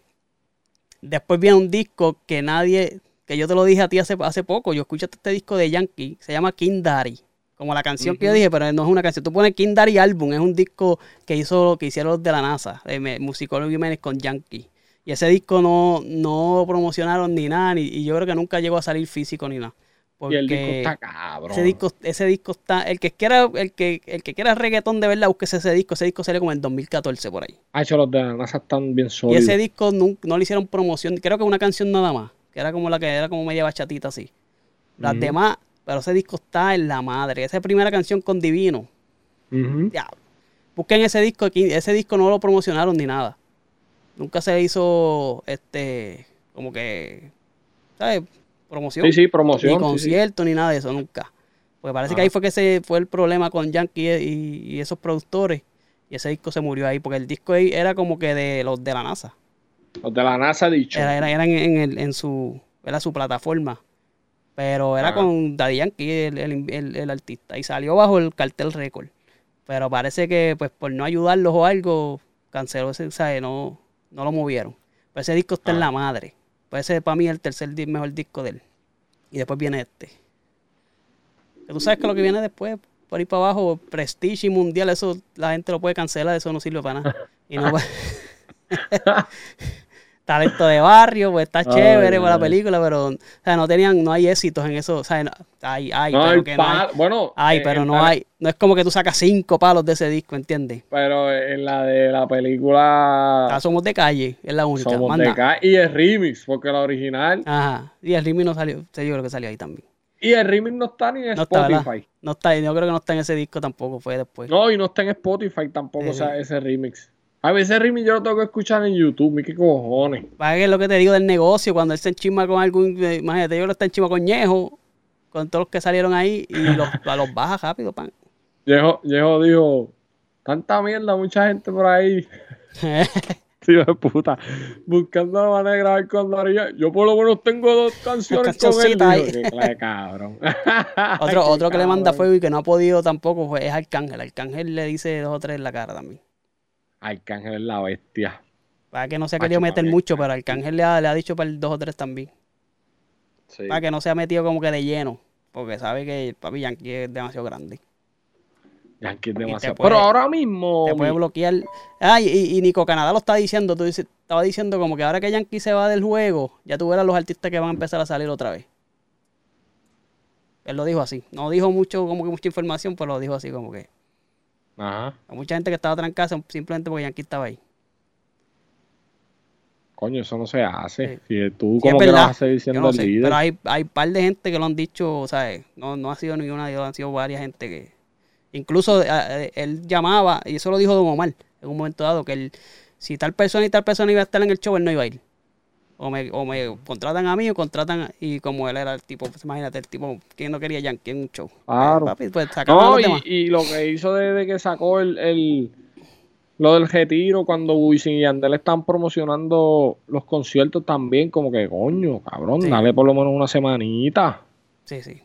después viene un disco que nadie, que yo te lo dije a ti hace, hace poco, yo escuché este disco de Yankee, se llama King Daddy. Como la canción que yo dije, pero no es una canción. Tú pones King Daddy Album, es un disco que hizo, que hicieron los de la NASA, de Musicólogo Jiménez con Yankee. Y ese disco no, no promocionaron ni nada, ni- y yo creo que nunca llegó a salir físico ni nada. y el disco está cabrón. ese disco, ese disco está, el que quiera, el que, el que quiera reggaetón de verdad, búsquese ese disco, ese disco salió como en 2014 por ahí. Ha hecho los de la NASA están bien Y sólidos. ese disco nun- no, le hicieron promoción, creo que una canción nada más, que era como la que era como media bachatita así. Las Ujú. demás, pero ese disco está en la madre. Esa primera canción con Divino. Ujú. Diablo. Busquen ese disco aquí, ese disco no lo promocionaron ni nada. Nunca se hizo este como que ¿sabes? promoción. Sí, sí, ni promoción. sí, sí. concierto ni nada de eso, nunca. Porque parece que ahí fue que se fue el problema con Yankee y, y esos productores. Y ese disco se murió ahí, porque el disco ahí era como que de los de la NASA. Los de la NASA dicho. Era, era, en el- en su, era su plataforma. Pero era con Daddy Yankee, el, el- el- el artista. Y salió bajo el cartel récord. Pero parece que pues por no ayudarlos o algo, canceló ese, ¿sabes? No, no lo movieron. Pero ese disco está en Ah. la madre. Pues ese para mí es el tercer mejor disco de él. Y después viene este. Que tú sabes que lo que viene después, por ahí para abajo, Prestige y Mundial, eso la gente lo puede cancelar, eso no sirve para nada. Y no va- Talento de barrio, pues está chévere para la película, pero o sea, no tenían, no hay éxitos en eso. O sea, no- hay, hay, No pero hay que no hay. Bueno, Ay, eh, pero no la- hay. No es como que tú sacas cinco palos de ese disco, ¿entiendes? Pero en la de la película Ah, somos de calle, es la única. Somos de acá y el remix, porque la original Ajá. Y el remix no salió. Yo creo que salió ahí también. y el remix no está ni en No está. Spotify. No está, yo creo que no está en ese disco tampoco, fue después. No, y no está en Spotify tampoco, Sí, o sea, ese remix. A veces remix yo lo tengo que escuchar en YouTube, mi qué cojones. Para que es lo que te digo del negocio, cuando él se enchima con algún, eh, imagínate, yo lo está enchima con Ñejo, con todos los que salieron ahí, y los, a los baja rápido, pan. Viejo, viejo dijo, tanta mierda, mucha gente por ahí, tío de puta, buscando la manera de grabar con Darío. Yo por lo menos tengo dos canciones con él. Qué cabrón. otro otro que le manda fuego y que no ha podido tampoco es Arcángel. Arcángel le dice dos o tres en la cara también. Arcángel es la bestia. Para que no se ha querido meter mucho, pero Arcángel le ha, le ha dicho para el dos o tres también. Sí. Para que no se ha metido como que de lleno. Porque sabe que papi Yankee es demasiado grande. Yankee es demasiado. puede- Pero ahora mismo. Te puede bloquear. Ah, y, y Nico Canadá lo está diciendo. Tú dices, estaba diciendo como que ahora que Yankee se va del juego, ya tú verás los artistas que van a empezar a salir otra vez. Él lo dijo así. No dijo mucho, como que mucha información, pero lo dijo así como que. Ajá. Hay mucha gente que estaba trancada simplemente porque Yankee estaba ahí. Coño, eso no se hace. Sí. Si tú Sí, como que verdad. vas a seguir siendo no el sé, líder. pero hay, hay par de gente que lo han dicho, ¿sabes? No, no ha sido ni una, han sido varias gente que... Incluso eh, eh, él llamaba, y eso lo dijo Don Omar en un momento dado, que él, si tal persona y tal persona iba a estar en el show, él no iba a ir. O me, o me contratan a mí o contratan, a- y como él era el tipo, pues imagínate, el tipo que no quería Yankee en un show. Claro. Eh, papi, pues No, los y, demás. y lo que hizo desde que sacó el, el- lo del retiro, cuando Wisin y Yandel están promocionando los conciertos también, como que coño, cabrón, Sí. dale por lo menos una semanita. Sí, sí.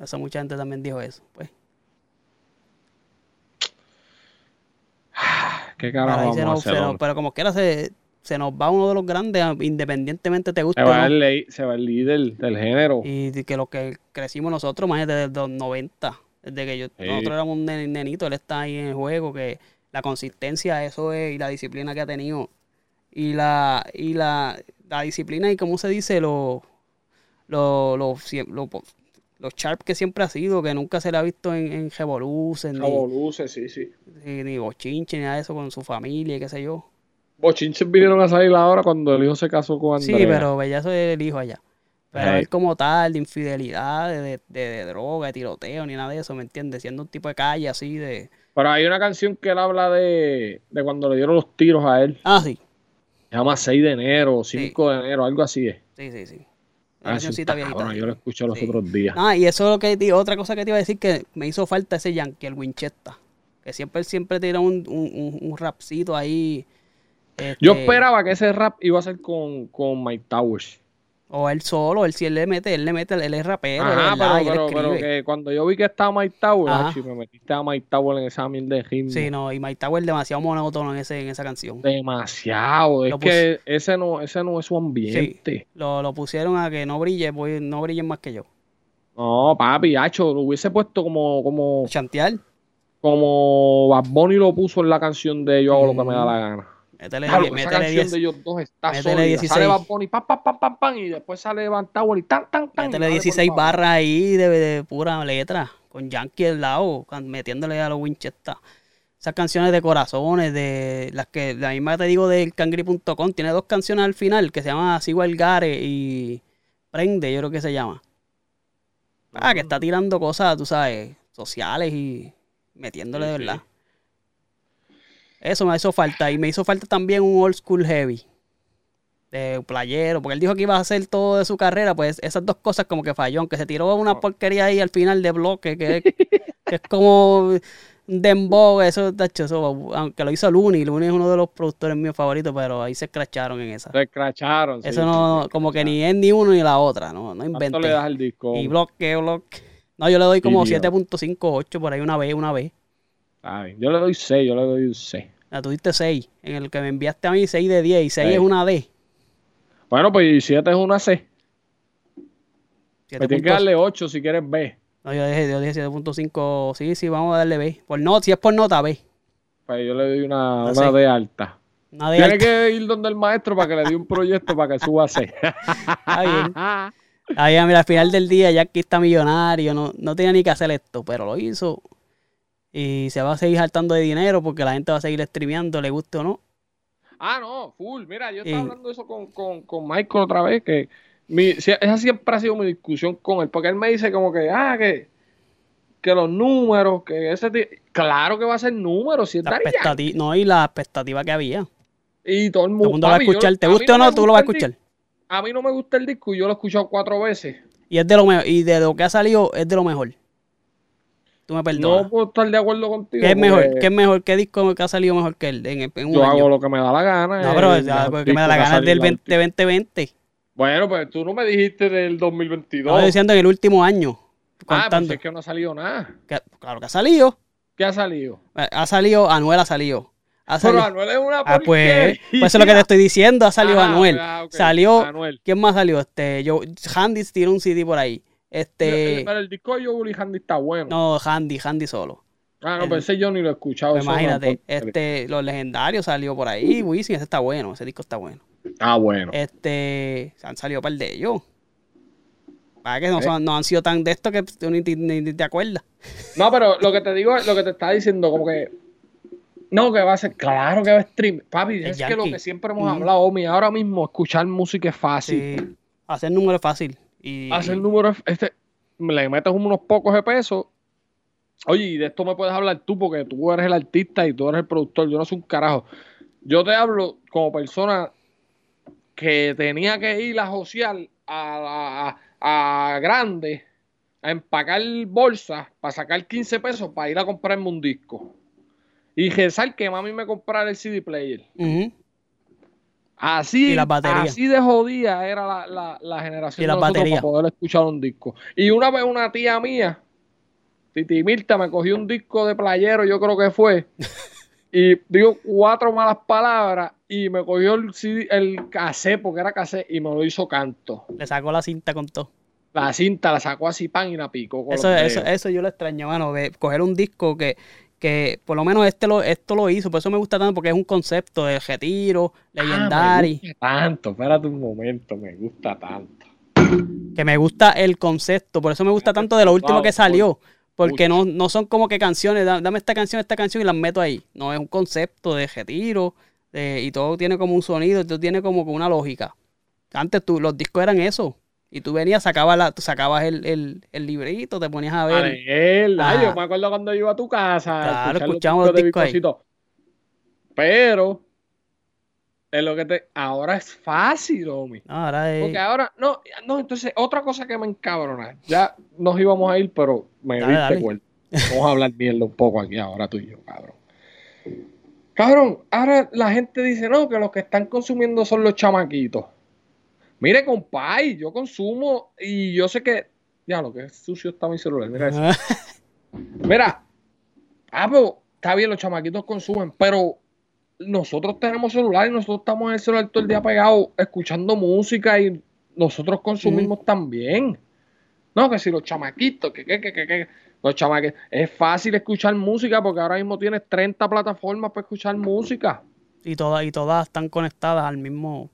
Eso mucha gente también dijo eso. Pues, ¿Qué Pero, carajo vamos a hacer? pero como quiera se, se nos va uno de los grandes, independientemente te guste Se va, no. el, se va el líder del género. Y que lo que crecimos nosotros, más desde los 90, desde que yo, Sí. nosotros éramos un nen- nenito, él está ahí en el juego, que la consistencia, eso es, y la disciplina que ha tenido. Y la, y la, la disciplina y cómo se dice, lo, lo, lo, lo, los sharp que siempre ha sido, que nunca se le ha visto en, en revoluces, ni, Revoluces, sí, sí. ni, ni bochinche, ni nada de eso con su familia, qué sé yo. Bochinches vinieron a salir ahora cuando el hijo se casó con Andrea. Sí, pero eso es el hijo allá. Pero Ey. él como tal, de infidelidad, de, de, droga, de tiroteo, ni nada de eso, ¿me entiendes? Siendo un tipo de calle así de... Pero hay una canción que él habla de, de cuando le dieron los tiros a él. Ah, sí, Se llama 6 de enero o 5 de enero, algo así es. sí, sí, sí. Ah, está cabrón, yo lo escuché los Sí. otros días. Ah, y eso es lo que te- otra cosa que te iba a decir que me hizo falta ese Yankee, el Winchester. Que siempre, siempre tira un, un, un, un rapcito ahí. Yo este, esperaba que ese rap iba a ser con, con Mike Towers. O él solo, él si él le mete, él le mete, él es rapero, Ajá, él pero, pero, que cuando yo vi que estaba Mike Towers, Ajá. achi, me metiste a Mike Towers en esa mierda de ritmo. Sí, no, y Mike Tower demasiado monótono en, ese, en esa canción. Demasiado. Es que ese no, ese no es su ambiente. Lo, lo pusieron a que no brille, pues no brillen más que yo. No, papi, hacho, lo hubiese puesto como, como, Chantear, como Bad Bunny lo puso en la canción de Yo hago lo que me da la gana. Métele, Claro, esa métele canción 10, de ellos dos está métele sólida. 16. Sale Bad Bunny, pam, pam, pam, pam, pam, y después sale Van Tower y tan, tan, tan. métele dale por 16 pa' barras ahí de, de pura letra, con Yankee al lado, metiéndole a los Winchester. Esas canciones de corazones, de las que la misma te digo del cangri.com, tiene dos canciones al final que se llaman Sigo el Gare y Prende, yo creo que se llama. Ah, que está tirando cosas, tú sabes, sociales y metiéndole de Sí, sí. Eso me hizo falta. Y me hizo falta también un old school heavy. De playero. Porque él dijo que iba a hacer todo de su carrera. Pues esas dos cosas como que falló. Aunque se tiró una porquería ahí al final de bloque. Que, es- que es como dembow. Eso, tacho, eso, aunque lo hizo Looney. Looney es uno de los productores míos favoritos. Pero ahí se escracharon en esa. Se escracharon. sí, Eso sí, no, como que ni es ni uno ni la otra. No, no ¿Cuánto inventes. le das al disco? Y bloque, bloque. No, yo le doy como Sí, tío. 7.5, 8 por ahí una vez, una vez. Ay, yo le doy 6, yo le doy un 6. La tuviste 6. En el que me enviaste a mí 6 de 10 y 6 Ey. es una D. Bueno, pues 7 es una C. Me tienes que darle 8 si quieres B. No, yo dije, yo dije 7.5. Sí, sí, vamos a darle B. Por no, si es por nota, B. Pues yo le doy una, una sí. D alta. Una de Tiene alta. que ir donde el maestro para que le dé un proyecto para que suba a C. Está bien. Ahí, mira, al final del día, ya aquí está millonario, no, no tenía ni que hacer esto, pero lo hizo. Y se va a seguir saltando de dinero porque la gente va a seguir streameando, le guste o no. Ah, no, full. Mira, yo estaba Y- hablando de eso con, con, con Michael otra vez, que mi, esa siempre ha sido mi discusión con él, porque él me dice como que, ah, que, que los números, que ese ti- Claro que va a ser números, si es expectativa, no, y la expectativa que había. Y todo el Todo mundo, el mundo va a yo- escuchar. ¿Te guste o me no? Tú lo vas a escuchar. A mí no me gusta el disco y yo lo he escuchado cuatro veces. Y es de lo mejor. Y de lo que ha salido, es de lo mejor. Tú me perdonas. No puedo estar de acuerdo contigo. ¿Qué es mejor? porque ¿Qué es mejor? ¿Qué disco que ha salido mejor que él en, en un Yo año? hago lo que me da la gana. No, pero el mejor porque me da la que gana es del salido 20, 2020. Bueno, pues tú no me dijiste del 2022. Estaba diciendo en el último año. ah, pues Contando. es que no ha salido nada. Que- claro que ha salido. ¿Qué ha salido? Ha salido, Anuel ha salido. Ha Pero. Anuel es una Ah, pues, pues eso es lo que te estoy diciendo. Ha salido Ajá, Anuel. ah, Salió. Anuel. ¿Quién más salió? Este, yo, Handy tiene un CD por ahí. Este, Pero el disco de Joe Handy está bueno. no, Handy, Handy solo. ah, no, el- ese yo ni lo he escuchado. Pues es imagínate, porquería. este, los legendarios salió por ahí. Wisin, ese está bueno, ese disco está bueno. Ah, bueno. Este, han salido par de ellos. Para que no, Eh. son- no han sido tan de esto que tú ni, ni- ni te acuerdas. No, pero lo que te digo, lo que te está diciendo, como que. No, que va a ser. Claro que va a stream. Papi, El es que lo que siempre hemos Ujú. hablado, Omi, ahora mismo escuchar música es fácil. Sí, hacer números es fácil. Y, Hacer números, este, le metes unos pocos de pesos. Oye, y de esto me puedes hablar tú, porque tú eres el artista y tú eres el productor. Yo no soy un carajo. Yo te hablo como persona que tenía que ir a josear a, a, a grande a empacar bolsas para sacar 15 pesos para ir a comprarme un disco. Y rezar que mami me comprara el CD player. Ujú. Así, Y así de jodida era la, la, la generación Y de nosotros para poder escuchar un disco. Y una vez una tía mía, Titi Mirta, me cogió un disco de playero, yo creo que fue, y dijo cuatro malas palabras y me cogió el, el cassette, porque era cassette, y me lo hizo canto. Le sacó la cinta con todo. La cinta la sacó así pan y la picó con Eso, eso, eso yo lo extraño, mano, de coger un disco que, que por lo menos este lo, esto lo hizo, por eso me gusta tanto, porque es un concepto de retiro, Ah, legendary, me gusta tanto, espérate un momento, me gusta tanto. que me gusta el concepto, por eso me gusta tanto de lo último que salió, porque no, no son como que canciones, da- dame esta canción, esta canción y las meto ahí, no, es un concepto de retiro, de- y todo tiene como un sonido, todo tiene como una lógica. Antes tú, los discos eran eso, y tú venías, sacabas, la, tú sacabas el, el, el librito, te ponías a A ver. leer, ay, Ah. yo me acuerdo cuando iba a tu casa. a Claro, los escuchamos los de discos ahí. Vicosito. Pero, es lo que te. Ahora es fácil, Omi. No, ahora es- Porque ahora, no, no, entonces, otra cosa que me encabrona. Ya nos íbamos a ir, pero me Dale, diste cuenta. Vamos a hablar mierda un poco aquí ahora tú y yo, cabrón. Cabrón, ahora la gente dice, no, que los que están consumiendo son los chamaquitos. Mire, compay, yo consumo y yo sé que. Ya, lo que es sucio está mi celular. Mira eso. Mira, ah, pero está bien, los chamaquitos consumen, pero nosotros tenemos celular y nosotros estamos en el celular todo el día pegado escuchando música y nosotros consumimos también. No, que si los chamaquitos, que, que, que, que, que, los chamaquitos, es fácil escuchar música porque ahora mismo tienes 30 plataformas para escuchar música. y todas y todas están conectadas al mismo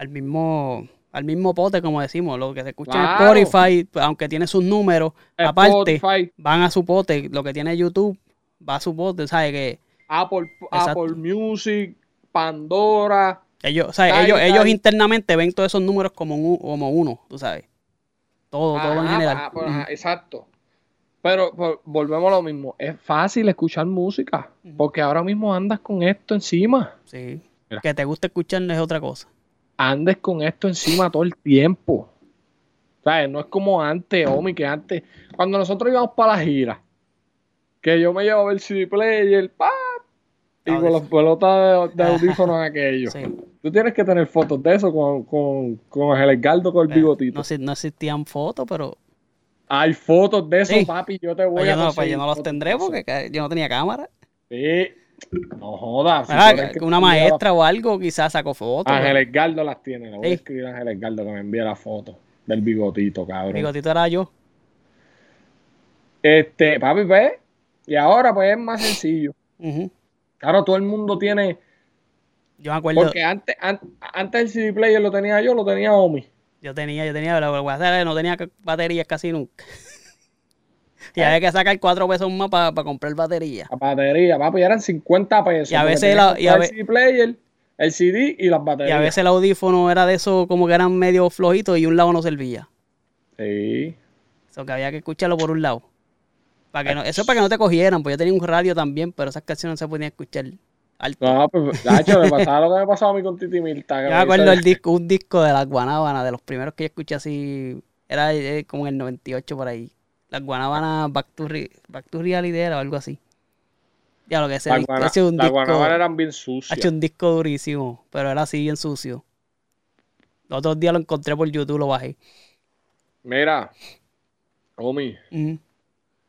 al mismo al mismo pote como decimos lo que se escucha Claro. en Spotify aunque tiene sus números aparte Spotify, van a su pote lo que tiene YouTube va a su pote sabes que Apple. Apple Music, Pandora. ellos o sea, Ay, ellos ellos internamente ven todos esos números como un, como uno tú sabes todo todo en general ajá, pues, ajá, exacto. Pero, pues, volvemos a lo mismo. Es fácil escuchar música. Porque ahora mismo andas con esto encima. sí Mira. que te guste escuchar es otra cosa Andes con esto encima todo el tiempo. ¿Sabes? No es como antes, Omi, que antes, cuando nosotros íbamos para la gira, que yo me llevaba el CD player, ¡pap! y con las pelotas de, de audífonos aquellos. sí Tú tienes que tener fotos de eso con, con, con el Edgardo con el Eh, bigotito. no, no existían fotos pero Hay fotos de eso, Sí. papi. Yo te voy pues a yo no, pues yo no los tendré porque yo no tenía cámara Sí, No jodas. si Ah, una maestra o algo, quizás sacó fotos. Ángel Edgardo las tiene. Le voy a escribir a Ángel Edgardo que me envíe la foto del bigotito, cabrón. Bigotito era yo. Este, papi, pues. Y ahora, pues es más sencillo. Claro, todo el mundo tiene. Yo me acuerdo, Porque antes, an- antes el CD player lo tenía yo, lo tenía Omi. yo tenía, yo tenía, es, no tenía baterías casi nunca. y había que sacar cuatro pesos más para comprar batería. La batería, papi, eran 50 pesos. Y a veces la- y a ve- el CD player, el CD y las Y baterías. a veces el audífono era de esos como que eran medio flojitos y un lado no servía. Sí. Eso que había que escucharlo por un lado. Para que no, eso es para que no te cogieran, pues yo tenía un radio también, pero esas canciones no se podían escuchar alto. No, pues, Nacho, me pasaba lo que me pasaba a mí con Titi Milta. que Yo me acuerdo el disco, un disco de las guanábanas, de los primeros que yo escuché así, era eh, como en el 98 por ahí. Las guanábanas Back to, Re- Back to Reality era o algo así. Ya lo que ese Las disco, guana- ese es un las disco, guanábanas eran bien ha sucias. hecho un disco durísimo, pero era así bien sucio. Los otros días lo encontré por YouTube, lo bajé. Mira, Omi, Ujú.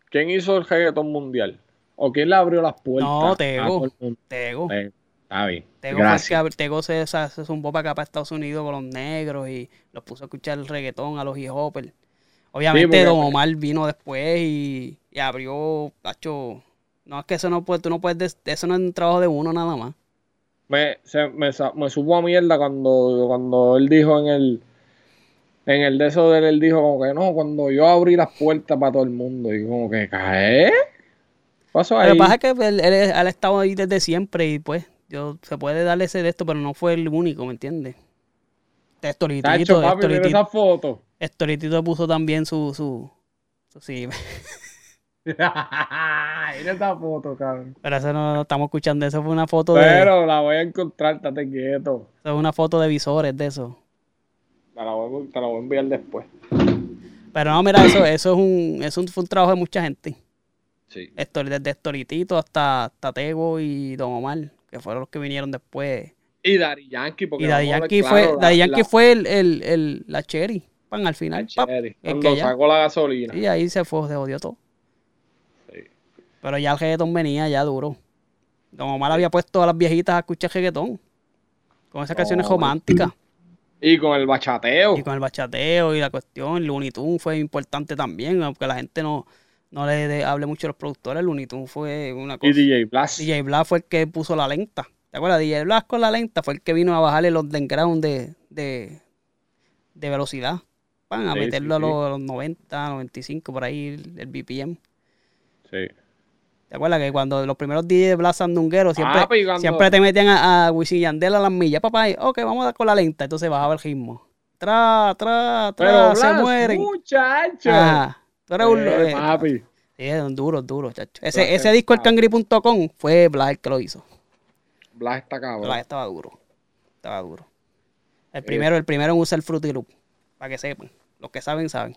¿quién hizo el reggaetón mundial? ¿O quién le abrió las puertas? No, Tego. Tego. Tego. Está bien. Tego, Gracias. que Tego se, se, zumbó para acá, para Estados Unidos con los negros y los puso a escuchar el reggaetón a los hip hopper. Obviamente porque- Don Omar vino después y, y abrió, tacho, no es que eso no puede, tú no puedes, des- eso no es un trabajo de uno nada más. Me, se, me, sa- me supo a mierda cuando, cuando él dijo en el en el de eso de él, él dijo como que no, cuando yo abrí las puertas para todo el mundo y como que ¿qué? pasó Lo ahí? que pasa es que él, él, él ha estado ahí desde siempre y pues yo se puede darle ese de esto, pero no fue el único, ¿me entiendes? Estoritito, Tacho, papi, mira Estoritito, esa foto. Estoritito puso también su, su, su sí, mira esa foto, cabrón. pero eso no, no estamos escuchando, eso fue una foto de, Pero la voy a encontrar, estate quieto. eso es una foto de visores de eso. Te la voy, a- te la voy a enviar después. Pero no, mira, eso, eso es un, eso fue un trabajo de mucha gente. Sí. Desde Estoritito hasta, hasta Tego y Don Omar, que fueron los que vinieron después. Y Daddy Yankee, porque Y ver Yankee claro, fue, la- Daddy Yankee la- fue el, el, el- la cherry, pan, al final. pap, Cherry, es cuando que ya- sacó la gasolina. y ahí se fue, se odió todo. Sí. Pero ya el reggaetón venía ya duro. Don Omar había puesto a las viejitas a escuchar reggaetón. Con esas canciones Oh. románticas. Y con el bachateo. Y con el bachateo y la cuestión, Looney Tunes fue importante también, aunque la gente no, no le de- hable mucho a los productores, Looney Tunes fue una cosa. Y DJ Blast. DJ Blas fue el que puso la lenta. ¿Te acuerdas? DJ Blas con la lenta fue el que vino a bajarle los ground de, de, de velocidad. Van a Sí, meterlo sí, a los, a los 90, 95, por ahí el, el BPM. Sí. ¿Te acuerdas que cuando los primeros DJ Blas sandungueros siempre, Ah, cuando- siempre te metían a, a Wisin Yandel a las millas? Papá, y, ok, vamos a dar con la lenta. Entonces bajaba el ritmo. Tra, tra, Pero tra, se Blas, mueren. muchacho. Ajá. Tú eres un... Eh, eh, papi. sí, un duro, duro, chacho. Ese, Blas ese es disco, el cangri.com, fue Blas el que lo hizo. Blas está cabrón. Blas estaba duro. Estaba duro. El primero, el primero en usar el Fruity Loop. Para que sepan. Los que saben, saben.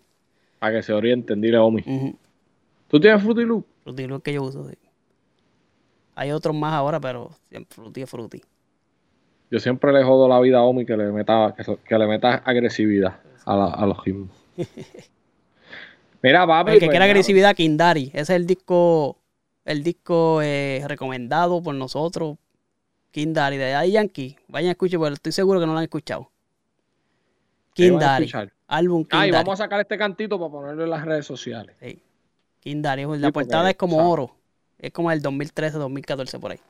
Para que se orienten, dile Omi. Ujú. ¿Tú tienes Fruity Loop? Fruity Loop que yo uso, sí. Hay otros más ahora, pero Fruity es Fruity. Yo siempre le jodo la vida a Omi que le meta, que, le meta agresividad a, la- a los ritmos. Mira, papi. El que pues, quiera agresividad, Kindari. Ese es el disco, el disco eh, recomendado por nosotros. Kindari, de Daddy Yankee. Vayan a escuchar, porque estoy seguro que no lo han escuchado. ¿Qué van a Kindari. escuchar? Álbum Ah, y Kindari. vamos a sacar este cantito para ponerlo en las redes sociales. Sí. Kindari. La portada es como oro. Es como el 2013, 2014 por ahí.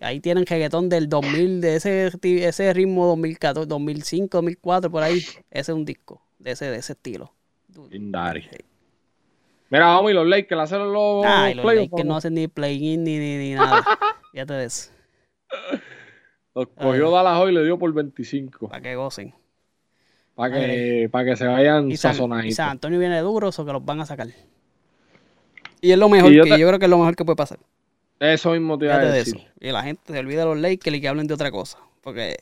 Ahí tienen reggaetón del 2000, de ese, ese ritmo 2014, 2005, 2004, por ahí. Ese es un disco de ese, de ese estilo. Indari. Sí. Mira, Omi, los Lakers, le hacen los, Ay, los Lakers no vamos. hacen ni play-in ni, ni, ni nada. Fíjate de eso. Los cogió Dallas hoy y le dio por 25. Para que gocen. Para que, para que se vayan Y San, y sazonaditos. San Antonio viene duro, eso que los van a sacar. Y es lo mejor, Y yo que te- yo creo que es lo mejor que puede pasar. Eso mismo te iba a de eso. Y la gente se olvida de los Lakers y que hablen de otra cosa. Porque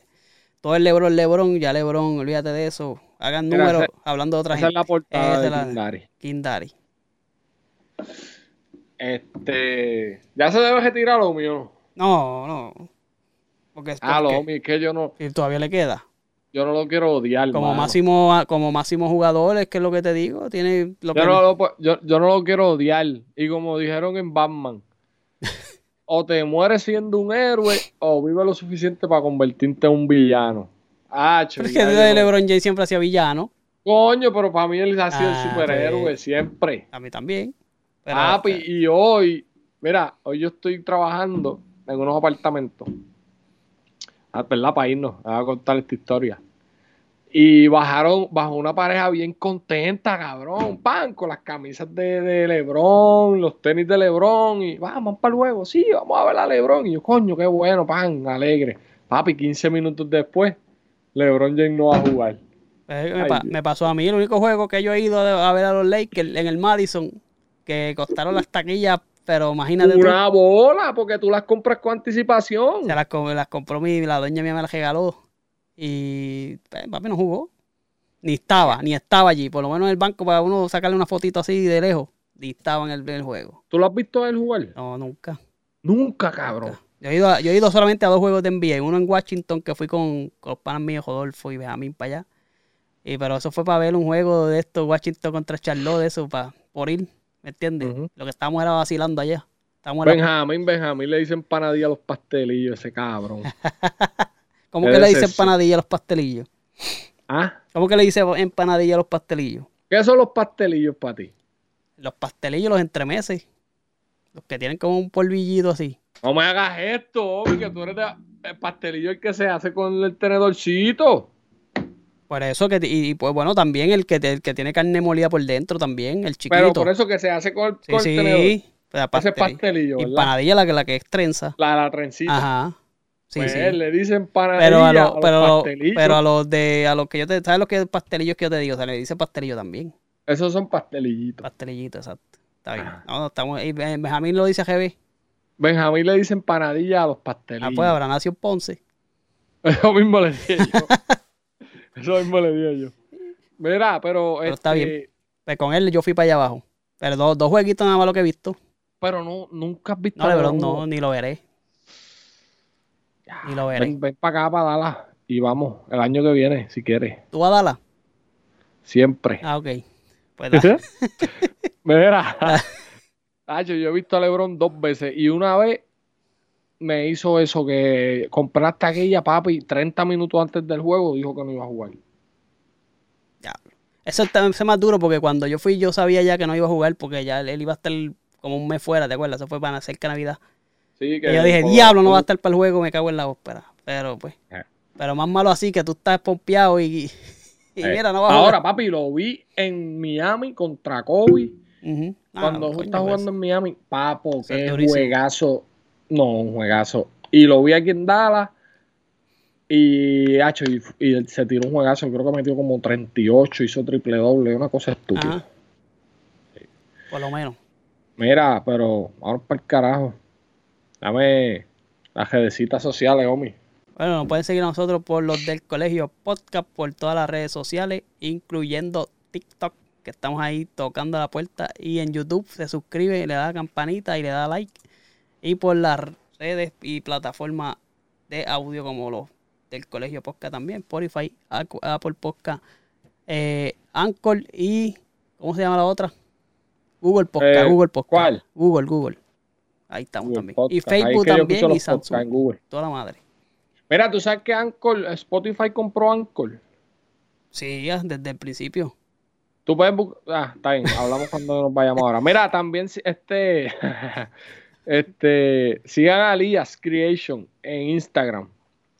todo el Lebron, Lebron, ya Lebron, olvídate de eso. Hagan Mira, números esa- hablando de otra Esa gente. es la portada Esa de la- Kindari. Kindari. Este. ¿Ya se debe retirar Omi o no? No, no. Porque es Ah, lo porque- es que yo no, si todavía le queda. Yo no lo quiero odiar. Como mano. máximo, como máximo jugador, es que es lo que te digo. Tiene lo que Yo no, lo, yo, yo no lo quiero odiar. Y como dijeron en Batman, o te mueres siendo un héroe o vive lo suficiente para convertirte en un villano. Ah, Porque de LeBron James siempre hacía villano. Coño, pero para mí él ha sido el Ah, superhéroe siempre. A mí también. Pero, Papi, y hoy, mira, hoy yo estoy trabajando en unos apartamentos. Ah, ¿Verdad? Para irnos, a contar esta historia. Y bajaron, bajó una pareja bien contenta, cabrón. Pan, con las camisas de, de Lebron, los tenis de Lebron. Y vamos para el juego, sí, vamos a ver a Lebron. Y yo, coño, qué bueno, pan, alegre. Papi, 15 minutos después, Lebron James no va a jugar. eh, me, Ay, pa- Dios. me pasó a mí el único juego que yo he ido a ver a los Lakers en el Madison, que costaron las taquillas, pero imagínate tú, Una bola, porque tú las compras con anticipación. se las, las compró mi, la dueña mía me las regaló. Y pues, papi no jugó. Ni estaba, ni estaba allí. Por lo menos en el banco para uno sacarle una fotito así de lejos. Ni estaba en el, en el juego. ¿Tú lo has visto a él jugar? No, nunca. Nunca, cabrón. Yo he, ido a- yo he ido solamente a dos juegos de NBA. Uno en Washington, que fui con, con los panas míos, Rodolfo y Benjamín para allá. Y, pero eso fue para ver un juego de esto, Washington contra Charlotte, eso, para, por ir. ¿Me entiendes? Lo que estábamos era vacilando allá. Estábamos Benjamín, Benjamín le dicen panadilla a los pastelillos, ese cabrón. ¿Cómo que le dicen empanadilla a los pastelillos? ¿Ah? ¿Cómo que le dicen empanadilla a los pastelillos? ¿Qué son los pastelillos para ti? Los pastelillos, los entremeses. Los que tienen como un polvillito así. No me hagas esto, Obi, que tú eres de el pastelillo el que se hace con el tenedorcito. Por eso que, y, y, pues bueno, también el que, te- el que tiene carne molida por dentro también, el chiquito. Pero por eso que se hace con el, sí, con sí. pastel- pastelillo, ¿verdad? Empanadilla la que, la que es trenza. La, la trencita. Ajá. Sí, pues sí. le dicen panadilla Pero a, a, los, pero, pastelillos. pero a los de a los que yo te ¿sabes los que pastelillos que yo te digo? O sea, le dice pastelillo también. Esos son pastelillitos. Pastelillito, exacto. Está bien. No, no, estamos, y Ben- Benjamín lo dice a GB. Benjamín le dicen panadilla a los Ah, pastelillos. pues habrá nacido Ponce. Eso mismo le dije yo. Eso mismo le dije yo. Mira, pero, Pero está este, bien. Pues con él yo fui para allá abajo. Pero dos, dos jueguitos nada más lo que he visto. Pero no, nunca has visto No, a LeBron no, ni lo veré. Ni lo veré. Ven, ven para acá, para Dallas. Y vamos, el año que viene, si quieres. ¿Tú vas a darla? Siempre. Ah, ok. Pues da. Mira. Tacho, yo he visto a LeBron dos veces. Y una vez me hizo eso que compraste aquella, papi, 30 minutos antes del juego, dijo que no iba a jugar. Eso está eso es más duro porque cuando yo fui yo sabía ya que no iba a jugar porque ya él, iba a estar como un mes fuera, ¿te acuerdas? Eso fue para cerca de Navidad. Sí, Y yo dije, diablo, no va a estar para el juego, me cago en la ópera. Pero pues, Eh. pero más malo así que tú estás pompeado y, y Eh, mira, no va a Ahora, jugar. papi, lo vi en Miami contra Kobe. Ah, Cuando está pues, jugando en Miami, papo, es qué durísimo. juegazo. No, un juegazo. Y lo vi aquí en Dallas. Y, hacho, y, y se tiró un juegazo. Creo que metió como 38, hizo triple doble. Una cosa estúpida. Ajá. Por lo menos. Mira, pero vamos para el carajo. Dame las redecitas sociales, Omi. Bueno, nos pueden seguir a nosotros por los del colegio podcast, por todas las redes sociales, incluyendo TikTok, que estamos ahí tocando la puerta. Y en YouTube se suscribe, le da campanita y le da like. Y por las redes y plataformas de audio como los del colegio podcast también, Spotify, Apple Podcast, eh, Anchor y ¿cómo se llama la otra? Google Podcast, Eh, Google Podcast. ¿cuál? Google, Google. Ahí estamos Google también. Podcast. Y Facebook que yo también y Samsung. en Google. Toda la madre. Mira, tú sabes que Anchor, Spotify compró Anchor. Sí, desde el principio. Tú puedes buscar. Ah, está bien, hablamos cuando nos vayamos ahora. Mira, también este. este. Sigan a Elias Creation en Instagram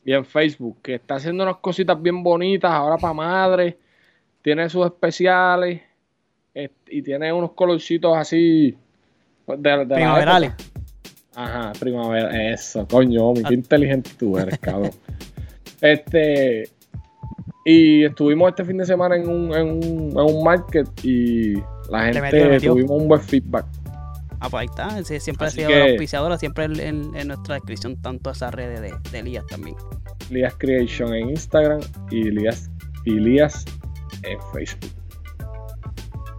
y en Facebook, que está haciendo unas cositas bien bonitas ahora para madre. Tiene sus especiales et- y tiene unos colorcitos así. De, de Primaverales. Ajá, primavera. Eso, coño, mi, qué inteligente tú eres, cabrón. Este. Y estuvimos este fin de semana en un, en un, en un market y la gente tuvimos un buen feedback. Ah, pues ahí está. Siempre Así ha sido que- la auspiciadora, siempre en, en- en nuestra descripción, tanto esas redes de, de Elías también. Elias Creation en Instagram y Elias, Elias en Facebook.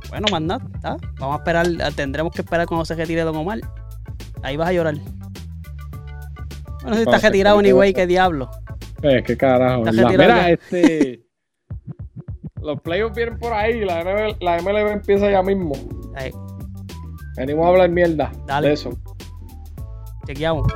Bueno, más nada. ¿tá? Vamos a esperar, ah, tendremos que esperar cuando se retire Don Omar. Ahí vas a llorar. Bueno, si estás retirado, anyway, qué diablo. Eh, qué carajo. Retirado Mira, este. los playoffs vienen por ahí, la MLB, la MLB empieza ya mismo. Ahí. Venimos a hablar mierda Dale. de eso. Chequeamos.